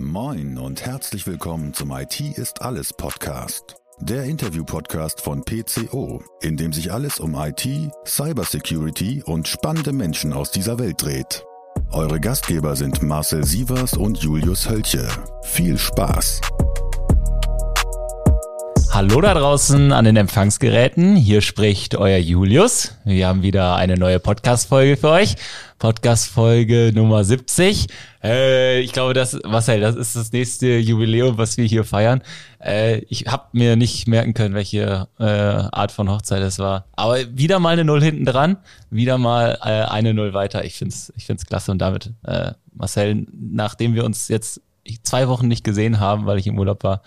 Moin und herzlich willkommen zum IT ist alles Podcast. Der Interview-Podcast von PCO, in dem sich alles um IT, Cybersecurity und spannende Menschen aus dieser Welt dreht. Eure Gastgeber sind Marcel Sievers und Julius Hölche. Viel Spaß! Hallo da draußen an den Empfangsgeräten. Hier spricht euer Julius. Wir haben wieder eine neue Podcast-Folge für euch. Podcast-Folge Nummer 70. Äh, ich glaube, das, Marcel, das ist das nächste Jubiläum, was wir hier feiern. Äh, ich habe mir nicht merken können, welche äh, Art von Hochzeit es war. Aber wieder mal eine Null hinten dran, wieder mal äh, eine Null weiter. Ich find's, ich find's klasse. Und damit, äh, Marcel, nachdem wir uns jetzt zwei Wochen nicht gesehen haben, weil ich im Urlaub war,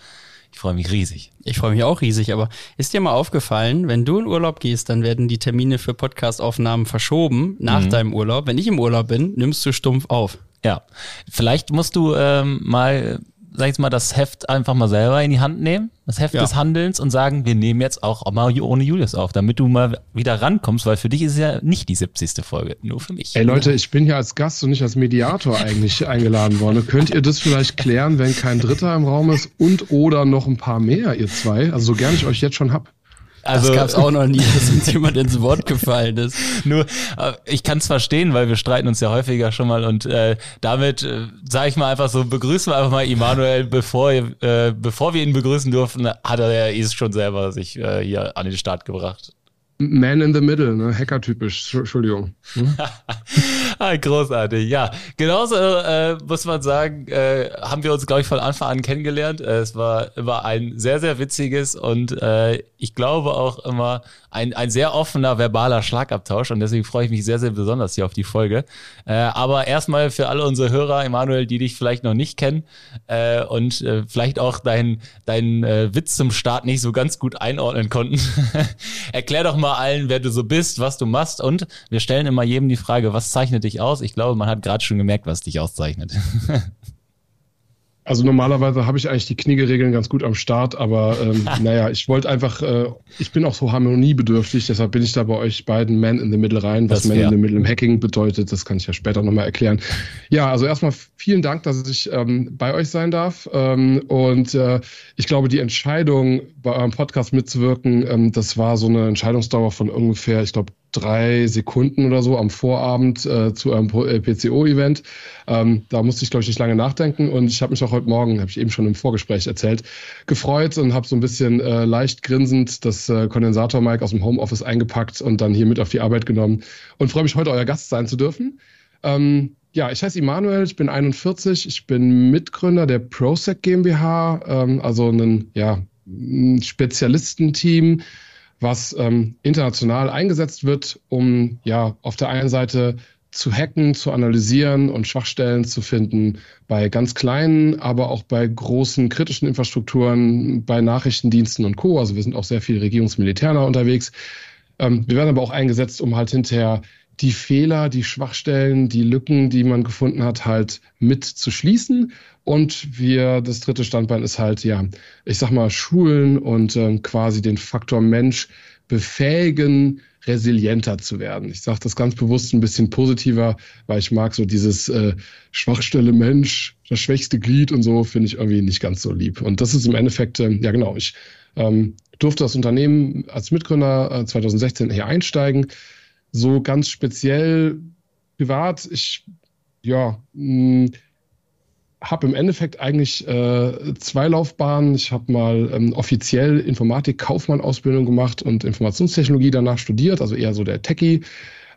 ich freue mich riesig. Ich freue mich auch riesig, aber ist dir mal aufgefallen, wenn du in Urlaub gehst, dann werden die Termine für Podcastaufnahmen verschoben nach mhm. deinem Urlaub. Wenn ich im Urlaub bin, nimmst du stumpf auf. Ja, vielleicht musst du ähm, mal sag ich mal, das Heft einfach mal selber in die Hand nehmen, das Heft ja. des Handelns und sagen, wir nehmen jetzt auch mal ohne Julius auf, damit du mal wieder rankommst, weil für dich ist es ja nicht die 70. Folge, nur für mich. Ey Leute, ich bin ja als Gast und nicht als Mediator eigentlich eingeladen worden. Könnt ihr das vielleicht klären, wenn kein Dritter im Raum ist und oder noch ein paar mehr, ihr zwei? Also so gern ich euch jetzt schon hab. Also, das gab es auch noch nie, dass uns jemand ins Wort gefallen ist. Nur, äh, ich kann es verstehen, weil wir streiten uns ja häufiger schon mal und äh, damit äh, sage ich mal einfach so, begrüßen wir einfach mal Immanuel, bevor, äh, bevor wir ihn begrüßen durften, hat er ja schon selber sich äh, hier an den Start gebracht. Man in the Middle, ne? Hacker-typisch, Entschuldigung. Hm? Ah, großartig, ja. Genauso äh, muss man sagen, äh, haben wir uns, glaube ich, von Anfang an kennengelernt. Äh, es war immer ein sehr, sehr witziges und äh, ich glaube auch immer ein, ein sehr offener verbaler Schlagabtausch und deswegen freue ich mich sehr, sehr besonders hier auf die Folge. Äh, aber erstmal für alle unsere Hörer, Emanuel, die dich vielleicht noch nicht kennen äh, und äh, vielleicht auch deinen dein, äh, Witz zum Start nicht so ganz gut einordnen konnten. Erklär doch mal allen, wer du so bist, was du machst und wir stellen immer jedem die Frage, was zeichnet dich aus? Ich glaube, man hat gerade schon gemerkt, was dich auszeichnet. Also normalerweise habe ich eigentlich die Kniegeregeln ganz gut am Start, aber ähm, naja, ich wollte einfach, äh, ich bin auch so harmoniebedürftig, deshalb bin ich da bei euch beiden Man in the Middle rein. Was Man in the Middle im Hacking bedeutet, das kann ich ja später nochmal erklären. Ja, also erstmal vielen Dank, dass ich ähm, bei euch sein darf. Ähm, und äh, ich glaube, die Entscheidung, bei eurem Podcast mitzuwirken, ähm, das war so eine Entscheidungsdauer von ungefähr, ich glaube, drei Sekunden oder so am Vorabend äh, zu einem äh, PCO-Event. Ähm, da musste ich, glaube ich, nicht lange nachdenken und ich habe mich auch heute Morgen, habe ich eben schon im Vorgespräch erzählt, gefreut und habe so ein bisschen äh, leicht grinsend das äh, Kondensator-Mic aus dem Homeoffice eingepackt und dann hier mit auf die Arbeit genommen und freue mich, heute euer Gast sein zu dürfen. Ähm, ja, ich heiße Immanuel, ich bin 41, ich bin Mitgründer der ProSec GmbH, ähm, also ein ja, Spezialistenteam, was ähm, international eingesetzt wird, um ja auf der einen Seite zu hacken, zu analysieren und Schwachstellen zu finden bei ganz kleinen, aber auch bei großen kritischen Infrastrukturen, bei Nachrichtendiensten und Co. Also wir sind auch sehr viel regierungsmilitärnah unterwegs. Ähm, wir werden aber auch eingesetzt, um halt hinterher die Fehler, die Schwachstellen, die Lücken, die man gefunden hat, halt mit zu schließen. Und wir, das dritte Standbein ist halt, ja, ich sag mal, schulen und ähm, quasi den Faktor Mensch befähigen, resilienter zu werden. Ich sage das ganz bewusst ein bisschen positiver, weil ich mag so dieses äh, Schwachstelle Mensch, das schwächste Glied und so, finde ich irgendwie nicht ganz so lieb. Und das ist im Endeffekt, äh, ja genau, ich ähm, durfte das Unternehmen als Mitgründer äh, 2016 hier einsteigen so ganz speziell privat, ich ja, hm, habe im Endeffekt eigentlich äh, zwei Laufbahnen. Ich habe mal ähm, offiziell Informatik-Kaufmann-Ausbildung gemacht und Informationstechnologie danach studiert, also eher so der Techie.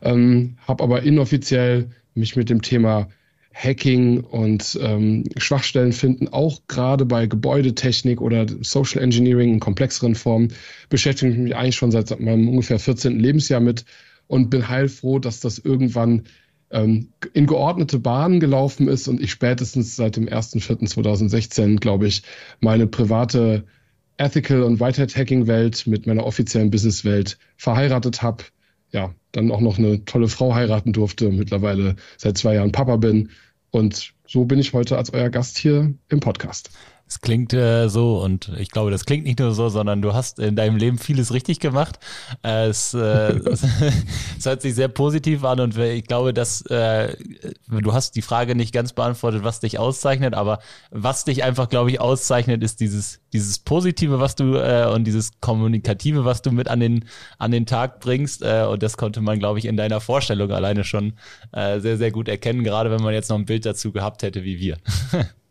Ähm, habe aber inoffiziell mich mit dem Thema Hacking und ähm, Schwachstellen finden, auch gerade bei Gebäudetechnik oder Social Engineering in komplexeren Formen, beschäftige ich mich eigentlich schon seit meinem ungefähr 14. Lebensjahr mit und bin heilfroh, dass das irgendwann ähm, in geordnete Bahnen gelaufen ist und ich spätestens seit dem 1.4.2016, glaube ich, meine private Ethical und Whitehead Hacking Welt mit meiner offiziellen Business Welt verheiratet habe. Ja, dann auch noch eine tolle Frau heiraten durfte, mittlerweile seit zwei Jahren Papa bin. Und so bin ich heute als euer Gast hier im Podcast. Es klingt äh, so und ich glaube, das klingt nicht nur so, sondern du hast in deinem Leben vieles richtig gemacht. Äh, es, äh, es hört sich sehr positiv an und ich glaube, dass äh, du hast die Frage nicht ganz beantwortet, was dich auszeichnet, aber was dich einfach, glaube ich, auszeichnet, ist dieses, dieses Positive, was du äh, und dieses Kommunikative, was du mit an den, an den Tag bringst. Äh, und das konnte man, glaube ich, in deiner Vorstellung alleine schon sehr, sehr gut erkennen, gerade wenn man jetzt noch ein Bild dazu gehabt hätte wie wir.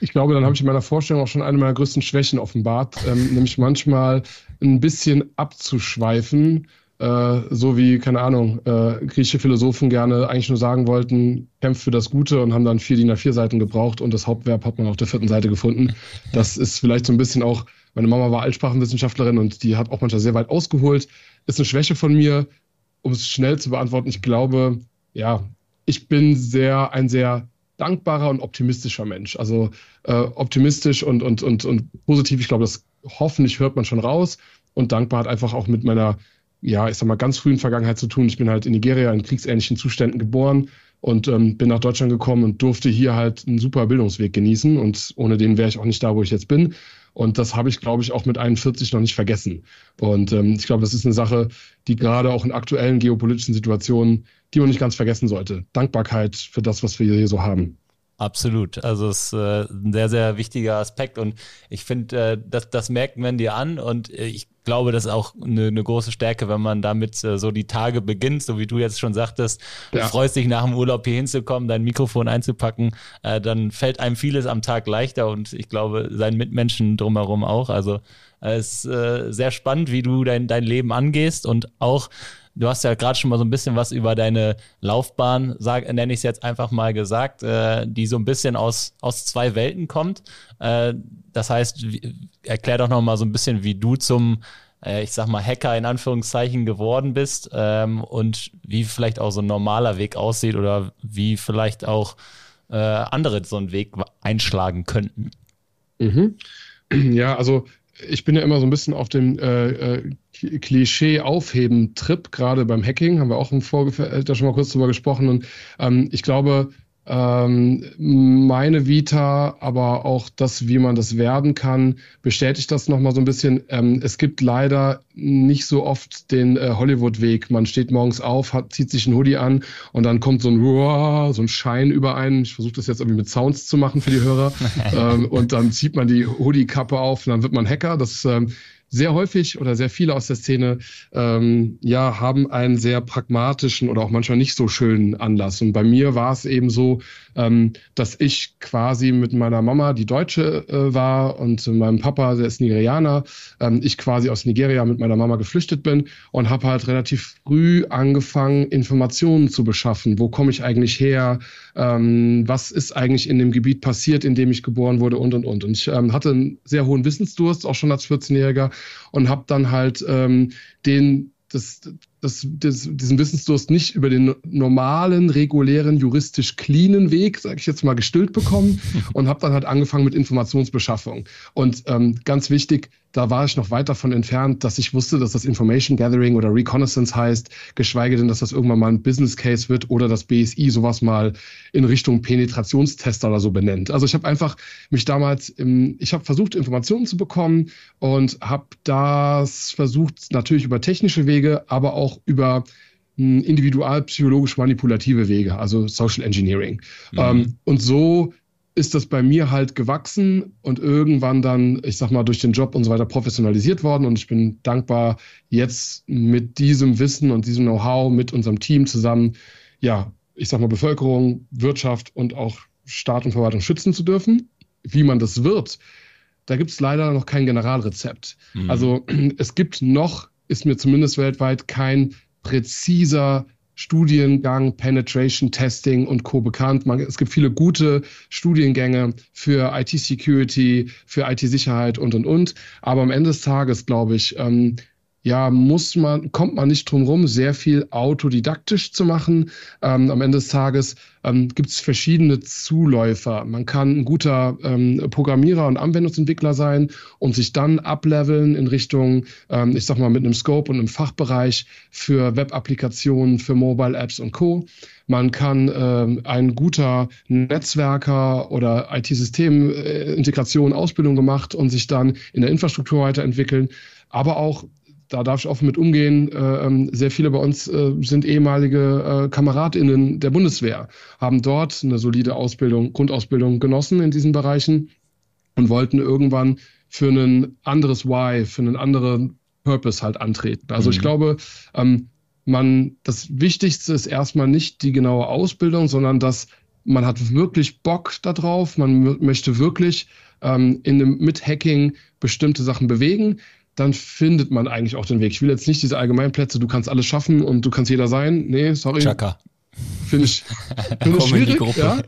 ich glaube, dann habe ich in meiner Vorstellung auch schon eine meiner größten Schwächen offenbart, ähm, nämlich manchmal ein bisschen abzuschweifen, äh, so wie, keine Ahnung, äh, griechische Philosophen gerne eigentlich nur sagen wollten, kämpft für das Gute und haben dann vier DIN A4 Seiten gebraucht und das Hauptverb hat man auf der vierten Seite gefunden. Das ist vielleicht so ein bisschen auch, meine Mama war Altsprachenwissenschaftlerin und die hat auch manchmal sehr weit ausgeholt. Ist eine Schwäche von mir, um es schnell zu beantworten. Ich glaube, ja, ich bin sehr, ein sehr dankbarer und optimistischer Mensch. Also äh, optimistisch und, und, und, und positiv, ich glaube, das hoffentlich hört man schon raus. Und dankbar hat einfach auch mit meiner, ja, ich sag mal, ganz frühen Vergangenheit zu tun. Ich bin halt in Nigeria in kriegsähnlichen Zuständen geboren und ähm, bin nach Deutschland gekommen und durfte hier halt einen super Bildungsweg genießen. Und ohne den wäre ich auch nicht da, wo ich jetzt bin. Und das habe ich, glaube ich, auch mit 41 noch nicht vergessen. Und ähm, ich glaube, das ist eine Sache, die gerade auch in aktuellen geopolitischen Situationen, die man nicht ganz vergessen sollte. Dankbarkeit für das, was wir hier so haben. Absolut. Also es ist äh, ein sehr, sehr wichtiger Aspekt und ich finde, äh, das, das merkt man dir an und äh, ich glaube, das ist auch eine, eine große Stärke, wenn man damit äh, so die Tage beginnt, so wie du jetzt schon sagtest, ja. du freust dich nach dem Urlaub hier hinzukommen, dein Mikrofon einzupacken, äh, dann fällt einem vieles am Tag leichter und ich glaube, seinen Mitmenschen drumherum auch. Also äh, es ist äh, sehr spannend, wie du dein, dein Leben angehst und auch Du hast ja gerade schon mal so ein bisschen was über deine Laufbahn, sag, nenne ich es jetzt einfach mal gesagt, äh, die so ein bisschen aus, aus zwei Welten kommt. Äh, das heißt, wie, erklär doch noch mal so ein bisschen, wie du zum, äh, ich sag mal, Hacker in Anführungszeichen geworden bist ähm, und wie vielleicht auch so ein normaler Weg aussieht oder wie vielleicht auch äh, andere so einen Weg einschlagen könnten. Mhm. Ja, also ich bin ja immer so ein bisschen auf dem äh, äh Klischee-Aufheben-Trip, gerade beim Hacking, haben wir auch im Vorfeld da schon mal kurz drüber gesprochen. Und ähm, ich glaube, meine Vita, aber auch das, wie man das werden kann, bestätigt das nochmal so ein bisschen. Ähm, es gibt leider nicht so oft den äh, Hollywood-Weg. Man steht morgens auf, hat, zieht sich ein Hoodie an und dann kommt so ein, so ein Schein über einen. Ich versuche das jetzt irgendwie mit Sounds zu machen für die Hörer. ähm, und dann zieht man die Hoodie-Kappe auf und dann wird man Hacker. Das ähm, sehr häufig oder sehr viele aus der Szene ähm, ja haben einen sehr pragmatischen oder auch manchmal nicht so schönen Anlass. Und bei mir war es eben so, ähm, dass ich quasi mit meiner Mama, die Deutsche äh, war, und meinem Papa, der ist Nigerianer, ähm, ich quasi aus Nigeria mit meiner Mama geflüchtet bin und habe halt relativ früh angefangen, Informationen zu beschaffen. Wo komme ich eigentlich her? Ähm, was ist eigentlich in dem Gebiet passiert, in dem ich geboren wurde und und und. Und ich ähm, hatte einen sehr hohen Wissensdurst, auch schon als 14-Jähriger, und habe dann halt ähm, den das, das, das, diesen Wissensdurst nicht über den normalen, regulären, juristisch cleanen Weg, sage ich jetzt mal, gestillt bekommen und habe dann halt angefangen mit Informationsbeschaffung. Und ähm, ganz wichtig, da war ich noch weit davon entfernt, dass ich wusste, dass das Information Gathering oder Reconnaissance heißt, geschweige denn, dass das irgendwann mal ein Business Case wird oder das BSI sowas mal in Richtung Penetrationstester oder so benennt. Also ich habe einfach mich damals, im, ich habe versucht, Informationen zu bekommen und habe das versucht, natürlich über technische Wege, aber auch über hm, individualpsychologisch manipulative Wege, also Social Engineering. Mhm. Ähm, und so ist das bei mir halt gewachsen und irgendwann dann, ich sag mal, durch den Job und so weiter professionalisiert worden. Und ich bin dankbar, jetzt mit diesem Wissen und diesem Know-how mit unserem Team zusammen, ja, ich sag mal, Bevölkerung, Wirtschaft und auch Staat und Verwaltung schützen zu dürfen. Wie man das wird, da gibt es leider noch kein Generalrezept. Mhm. Also es gibt noch, ist mir zumindest weltweit kein präziser Studiengang Penetration Testing und Co. bekannt. Man, es gibt viele gute Studiengänge für IT-Security, für IT-Sicherheit und, und, und. Aber am Ende des Tages, glaube ich, ähm, ja, muss man, kommt man nicht drum rum, sehr viel autodidaktisch zu machen. Ähm, am Ende des Tages ähm, gibt es verschiedene Zuläufer. Man kann ein guter ähm, Programmierer und Anwendungsentwickler sein und sich dann ableveln in Richtung, ähm, ich sag mal, mit einem Scope und einem Fachbereich für Web-Applikationen, für Mobile Apps und Co. Man kann ähm, ein guter Netzwerker oder IT-Systemintegration, Ausbildung gemacht und sich dann in der Infrastruktur weiterentwickeln. Aber auch da darf ich offen mit umgehen. Äh, ähm, sehr viele bei uns äh, sind ehemalige äh, KameradInnen der Bundeswehr, haben dort eine solide Ausbildung, Grundausbildung genossen in diesen Bereichen und wollten irgendwann für ein anderes Why, für einen anderen Purpose halt antreten. Also mhm. ich glaube, ähm, man, das Wichtigste ist erstmal nicht die genaue Ausbildung, sondern dass man hat wirklich Bock darauf, man möchte wirklich ähm, in dem, mit Hacking bestimmte Sachen bewegen dann findet man eigentlich auch den Weg. Ich will jetzt nicht diese Allgemeinplätze, du kannst alles schaffen und du kannst jeder sein. Nee, sorry. Chaka. Finde ich, find ich schwierig, ja.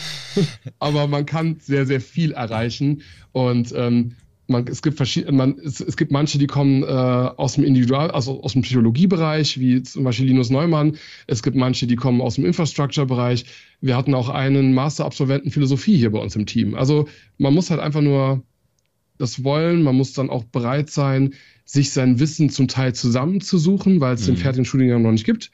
Aber man kann sehr, sehr viel erreichen und ähm, man, es gibt verschiedene, man, es, es, gibt manche, die kommen äh, aus dem Individual, also aus dem Psychologiebereich, wie zum Beispiel Linus Neumann. Es gibt manche, die kommen aus dem Infrastructure-Bereich. Wir hatten auch einen Master-Absolventen Philosophie hier bei uns im Team. Also man muss halt einfach nur das wollen. Man muss dann auch bereit sein, sich sein Wissen zum Teil zusammenzusuchen, weil es mhm. den fertigen Studiengang noch nicht gibt.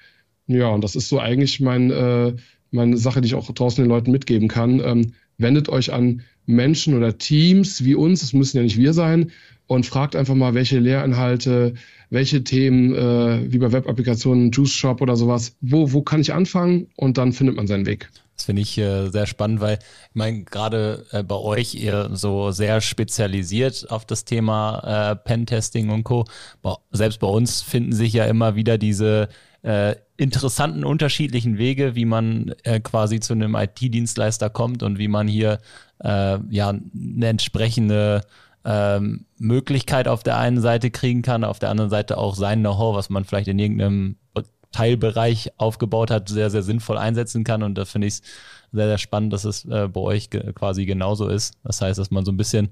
Ja, und das ist so eigentlich mein, äh, meine Sache, die ich auch draußen den Leuten mitgeben kann. Ähm, wendet euch an Menschen oder Teams wie uns, es müssen ja nicht wir sein, und fragt einfach mal, welche Lehrinhalte, welche Themen, äh, wie bei Web-Applikationen, Juice Shop oder sowas, wo, wo kann ich anfangen? Und dann findet man seinen Weg. Finde ich äh, sehr spannend, weil ich meine, gerade äh, bei euch ihr so sehr spezialisiert auf das Thema äh, Pentesting und Co. Selbst bei uns finden sich ja immer wieder diese äh, interessanten unterschiedlichen Wege, wie man äh, quasi zu einem IT-Dienstleister kommt und wie man hier äh, ja eine entsprechende ähm, Möglichkeit auf der einen Seite kriegen kann, auf der anderen Seite auch sein Know-how, was man vielleicht in irgendeinem Teilbereich aufgebaut hat, sehr, sehr sinnvoll einsetzen kann. Und da finde ich es sehr, sehr spannend, dass es äh, bei euch ge quasi genauso ist. Das heißt, dass man so ein bisschen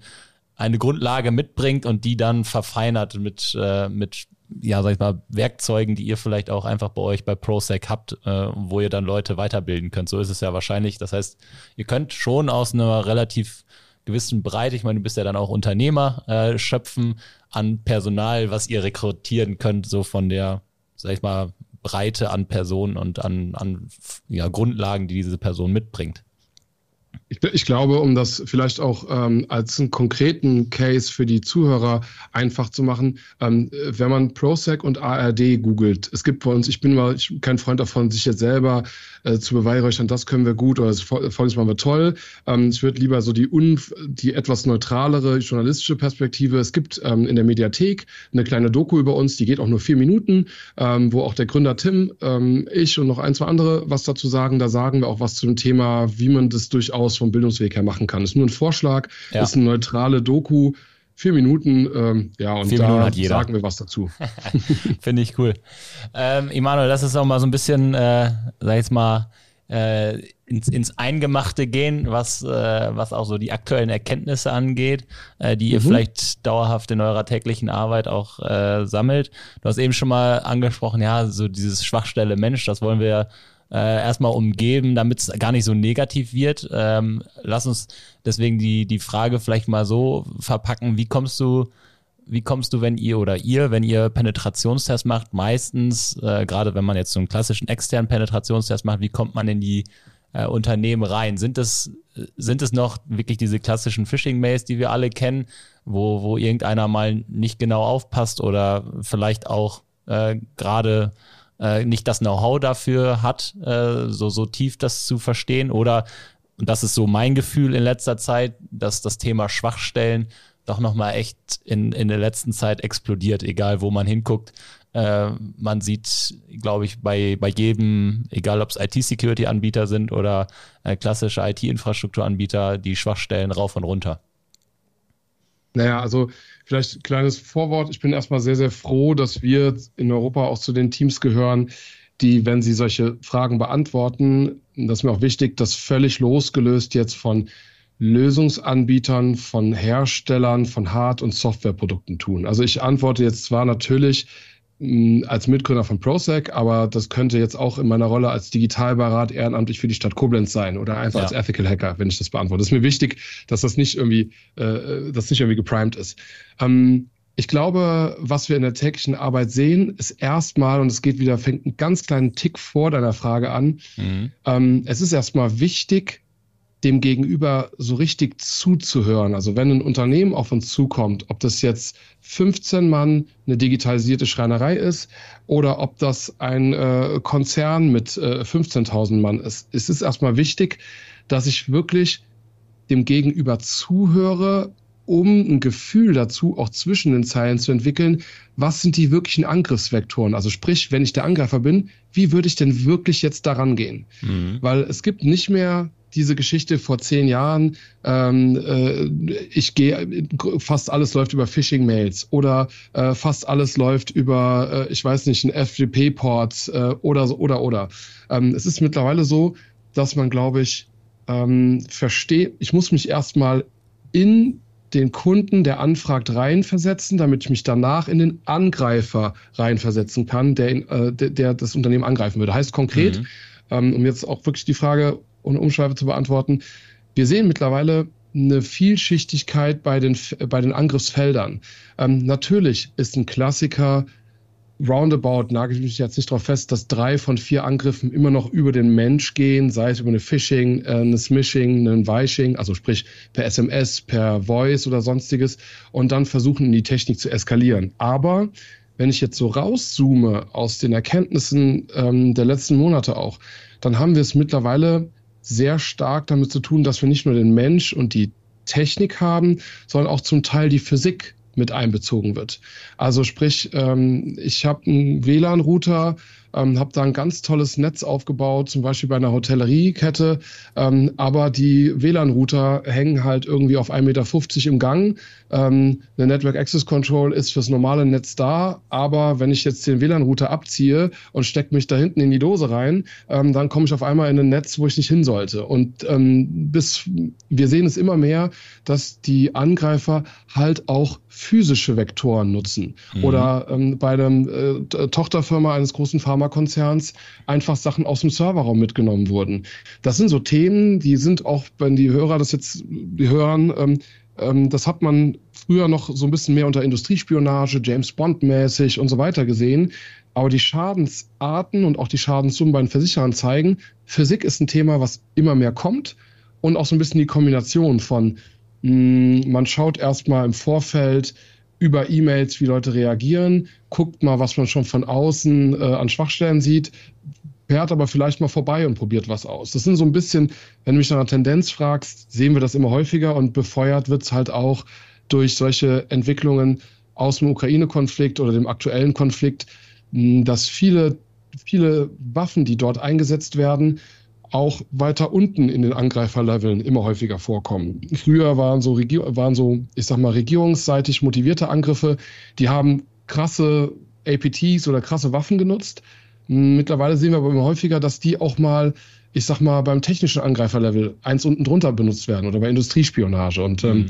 eine Grundlage mitbringt und die dann verfeinert mit, äh, mit ja, sag ich mal, Werkzeugen, die ihr vielleicht auch einfach bei euch bei ProSec habt, äh, wo ihr dann Leute weiterbilden könnt. So ist es ja wahrscheinlich. Das heißt, ihr könnt schon aus einer relativ gewissen Breite, ich meine, du bist ja dann auch Unternehmer, äh, schöpfen an Personal, was ihr rekrutieren könnt, so von der, sag ich mal, Breite an Personen und an, an ja, Grundlagen, die diese Person mitbringt. Ich, ich, glaube, um das vielleicht auch ähm, als einen konkreten Case für die Zuhörer einfach zu machen, ähm, wenn man ProSec und ARD googelt, es gibt bei uns, ich bin mal ich bin kein Freund davon, sich jetzt selber äh, zu beweihräuchern, das können wir gut oder das folgendes machen wir toll. Ähm, ich würde lieber so die, un, die etwas neutralere journalistische Perspektive. Es gibt ähm, in der Mediathek eine kleine Doku über uns, die geht auch nur vier Minuten, ähm, wo auch der Gründer Tim, ähm, ich und noch ein, zwei andere was dazu sagen. Da sagen wir auch was zu dem Thema, wie man das durchaus vom Bildungsweg her machen kann. Ist nur ein Vorschlag, ja. ist eine neutrale Doku. Vier Minuten, ähm, ja, und Vier da sagen wir was dazu. Finde ich cool. Ähm, Emanuel, lass uns auch mal so ein bisschen, äh, sag ich jetzt mal, äh, ins, ins Eingemachte gehen, was, äh, was auch so die aktuellen Erkenntnisse angeht, äh, die ihr mhm. vielleicht dauerhaft in eurer täglichen Arbeit auch äh, sammelt. Du hast eben schon mal angesprochen, ja, so dieses Schwachstelle Mensch, das wollen wir äh, erstmal umgeben, damit es gar nicht so negativ wird. Ähm, lass uns deswegen die, die Frage vielleicht mal so verpacken, wie kommst du, wie kommst du, wenn ihr oder ihr, wenn ihr Penetrationstest macht, meistens, äh, gerade wenn man jetzt so einen klassischen externen Penetrationstest macht, wie kommt man in die äh, Unternehmen rein? Sind es, sind es noch wirklich diese klassischen Phishing-Mails, die wir alle kennen, wo, wo irgendeiner mal nicht genau aufpasst oder vielleicht auch äh, gerade äh, nicht das Know-how dafür hat, äh, so, so tief das zu verstehen. Oder, und das ist so mein Gefühl in letzter Zeit, dass das Thema Schwachstellen doch nochmal echt in, in der letzten Zeit explodiert, egal wo man hinguckt. Äh, man sieht, glaube ich, bei, bei jedem, egal ob es IT-Security-Anbieter sind oder äh, klassische IT-Infrastrukturanbieter, die Schwachstellen rauf und runter. Naja, also vielleicht ein kleines Vorwort. Ich bin erstmal sehr, sehr froh, dass wir in Europa auch zu den Teams gehören, die, wenn sie solche Fragen beantworten, das ist mir auch wichtig, das völlig losgelöst jetzt von Lösungsanbietern von Herstellern von Hard- und Softwareprodukten tun? Also ich antworte jetzt zwar natürlich als Mitgründer von ProSec, aber das könnte jetzt auch in meiner Rolle als Digitalbeirat ehrenamtlich für die Stadt Koblenz sein oder einfach ja. als Ethical Hacker, wenn ich das beantworte. Es ist mir wichtig, dass das nicht irgendwie, äh, das nicht irgendwie geprimed ist. Ähm, ich glaube, was wir in der täglichen Arbeit sehen, ist erstmal, und es geht wieder, fängt einen ganz kleinen Tick vor deiner Frage an. Mhm. Ähm, es ist erstmal wichtig, dem Gegenüber so richtig zuzuhören. Also wenn ein Unternehmen auf uns zukommt, ob das jetzt 15 Mann eine digitalisierte Schreinerei ist oder ob das ein äh, Konzern mit äh, 15.000 Mann ist, ist es erstmal wichtig, dass ich wirklich dem Gegenüber zuhöre, um ein Gefühl dazu auch zwischen den Zeilen zu entwickeln, was sind die wirklichen Angriffsvektoren? Also sprich, wenn ich der Angreifer bin, wie würde ich denn wirklich jetzt daran gehen? Mhm. Weil es gibt nicht mehr diese Geschichte vor zehn Jahren, ähm, äh, ich gehe, fast alles läuft über Phishing-Mails oder äh, fast alles läuft über, äh, ich weiß nicht, ein FTP-Port äh, oder so, oder, oder. Ähm, es ist mittlerweile so, dass man, glaube ich, ähm, versteht, ich muss mich erstmal in den Kunden, der anfragt, reinversetzen, damit ich mich danach in den Angreifer reinversetzen kann, der, äh, der, der das Unternehmen angreifen würde. Heißt konkret, mhm. ähm, um jetzt auch wirklich die Frage ohne Umschweife zu beantworten. Wir sehen mittlerweile eine Vielschichtigkeit bei den, bei den Angriffsfeldern. Ähm, natürlich ist ein Klassiker roundabout, nagel ich mich jetzt nicht darauf fest, dass drei von vier Angriffen immer noch über den Mensch gehen, sei es über eine Phishing, äh, eine Smishing, ein Weiching, also sprich per SMS, per Voice oder sonstiges und dann versuchen, die Technik zu eskalieren. Aber wenn ich jetzt so rauszoome aus den Erkenntnissen ähm, der letzten Monate auch, dann haben wir es mittlerweile sehr stark damit zu tun, dass wir nicht nur den Mensch und die Technik haben, sondern auch zum Teil die Physik mit einbezogen wird. Also sprich, ähm, ich habe einen WLAN-Router, ähm, habe da ein ganz tolles Netz aufgebaut, zum Beispiel bei einer Hotelleriekette, ähm, aber die WLAN-Router hängen halt irgendwie auf 1,50 Meter im Gang. Ähm, eine Network Access Control ist fürs normale Netz da, aber wenn ich jetzt den WLAN-Router abziehe und stecke mich da hinten in die Dose rein, ähm, dann komme ich auf einmal in ein Netz, wo ich nicht hin sollte. Und ähm, bis wir sehen es immer mehr, dass die Angreifer halt auch physische Vektoren nutzen. Mhm. Oder ähm, bei der äh, Tochterfirma eines großen Pharmakonzerns einfach Sachen aus dem Serverraum mitgenommen wurden. Das sind so Themen, die sind auch, wenn die Hörer das jetzt hören, ähm, ähm, das hat man früher noch so ein bisschen mehr unter Industriespionage, James Bond mäßig und so weiter gesehen. Aber die Schadensarten und auch die Schadenssummen bei den Versicherern zeigen, Physik ist ein Thema, was immer mehr kommt und auch so ein bisschen die Kombination von hm, man schaut erstmal im Vorfeld über E-Mails, wie Leute reagieren, guckt mal, was man schon von außen äh, an Schwachstellen sieht, fährt aber vielleicht mal vorbei und probiert was aus. Das sind so ein bisschen, wenn du mich nach einer Tendenz fragst, sehen wir das immer häufiger und befeuert wird es halt auch durch solche Entwicklungen aus dem Ukraine-Konflikt oder dem aktuellen Konflikt, hm, dass viele, viele Waffen, die dort eingesetzt werden, auch weiter unten in den Angreiferleveln immer häufiger vorkommen. Früher waren so, waren so, ich sag mal, regierungsseitig motivierte Angriffe, die haben krasse APTs oder krasse Waffen genutzt. Mittlerweile sehen wir aber immer häufiger, dass die auch mal, ich sag mal, beim technischen Angreiferlevel eins unten drunter benutzt werden oder bei Industriespionage. Und ähm, mhm.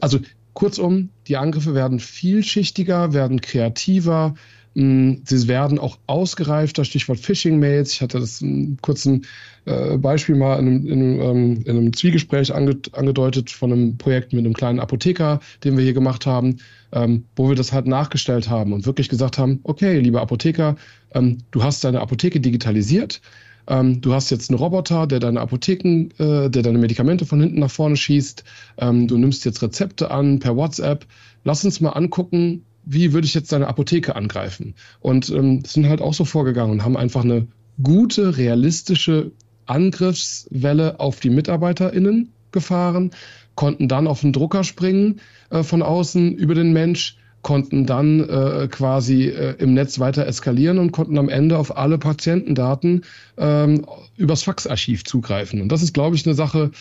also kurzum, die Angriffe werden vielschichtiger, werden kreativer, sie werden auch ausgereifter, Stichwort Phishing-Mails. Ich hatte das ein kurzen äh, Beispiel mal in einem, in einem, ähm, in einem Zwiegespräch angedeutet von einem Projekt mit einem kleinen Apotheker, den wir hier gemacht haben, ähm, wo wir das halt nachgestellt haben und wirklich gesagt haben, okay, lieber Apotheker, ähm, du hast deine Apotheke digitalisiert. du hast jetzt einen Roboter, der deine Apotheken, äh, der deine Medikamente von hinten nach vorne schießt. du nimmst jetzt Rezepte an per WhatsApp. Lass uns mal angucken, wie würde ich jetzt deine Apotheke angreifen? Und ähm, sind halt auch so vorgegangen und haben einfach eine gute, realistische Angriffswelle auf die MitarbeiterInnen gefahren, konnten dann auf den Drucker springen äh, von außen über den Mensch, konnten dann äh, quasi äh, im Netz weiter eskalieren und konnten am Ende auf alle Patientendaten ähm, übers Faxarchiv zugreifen. Und das ist, glaube ich, eine Sache,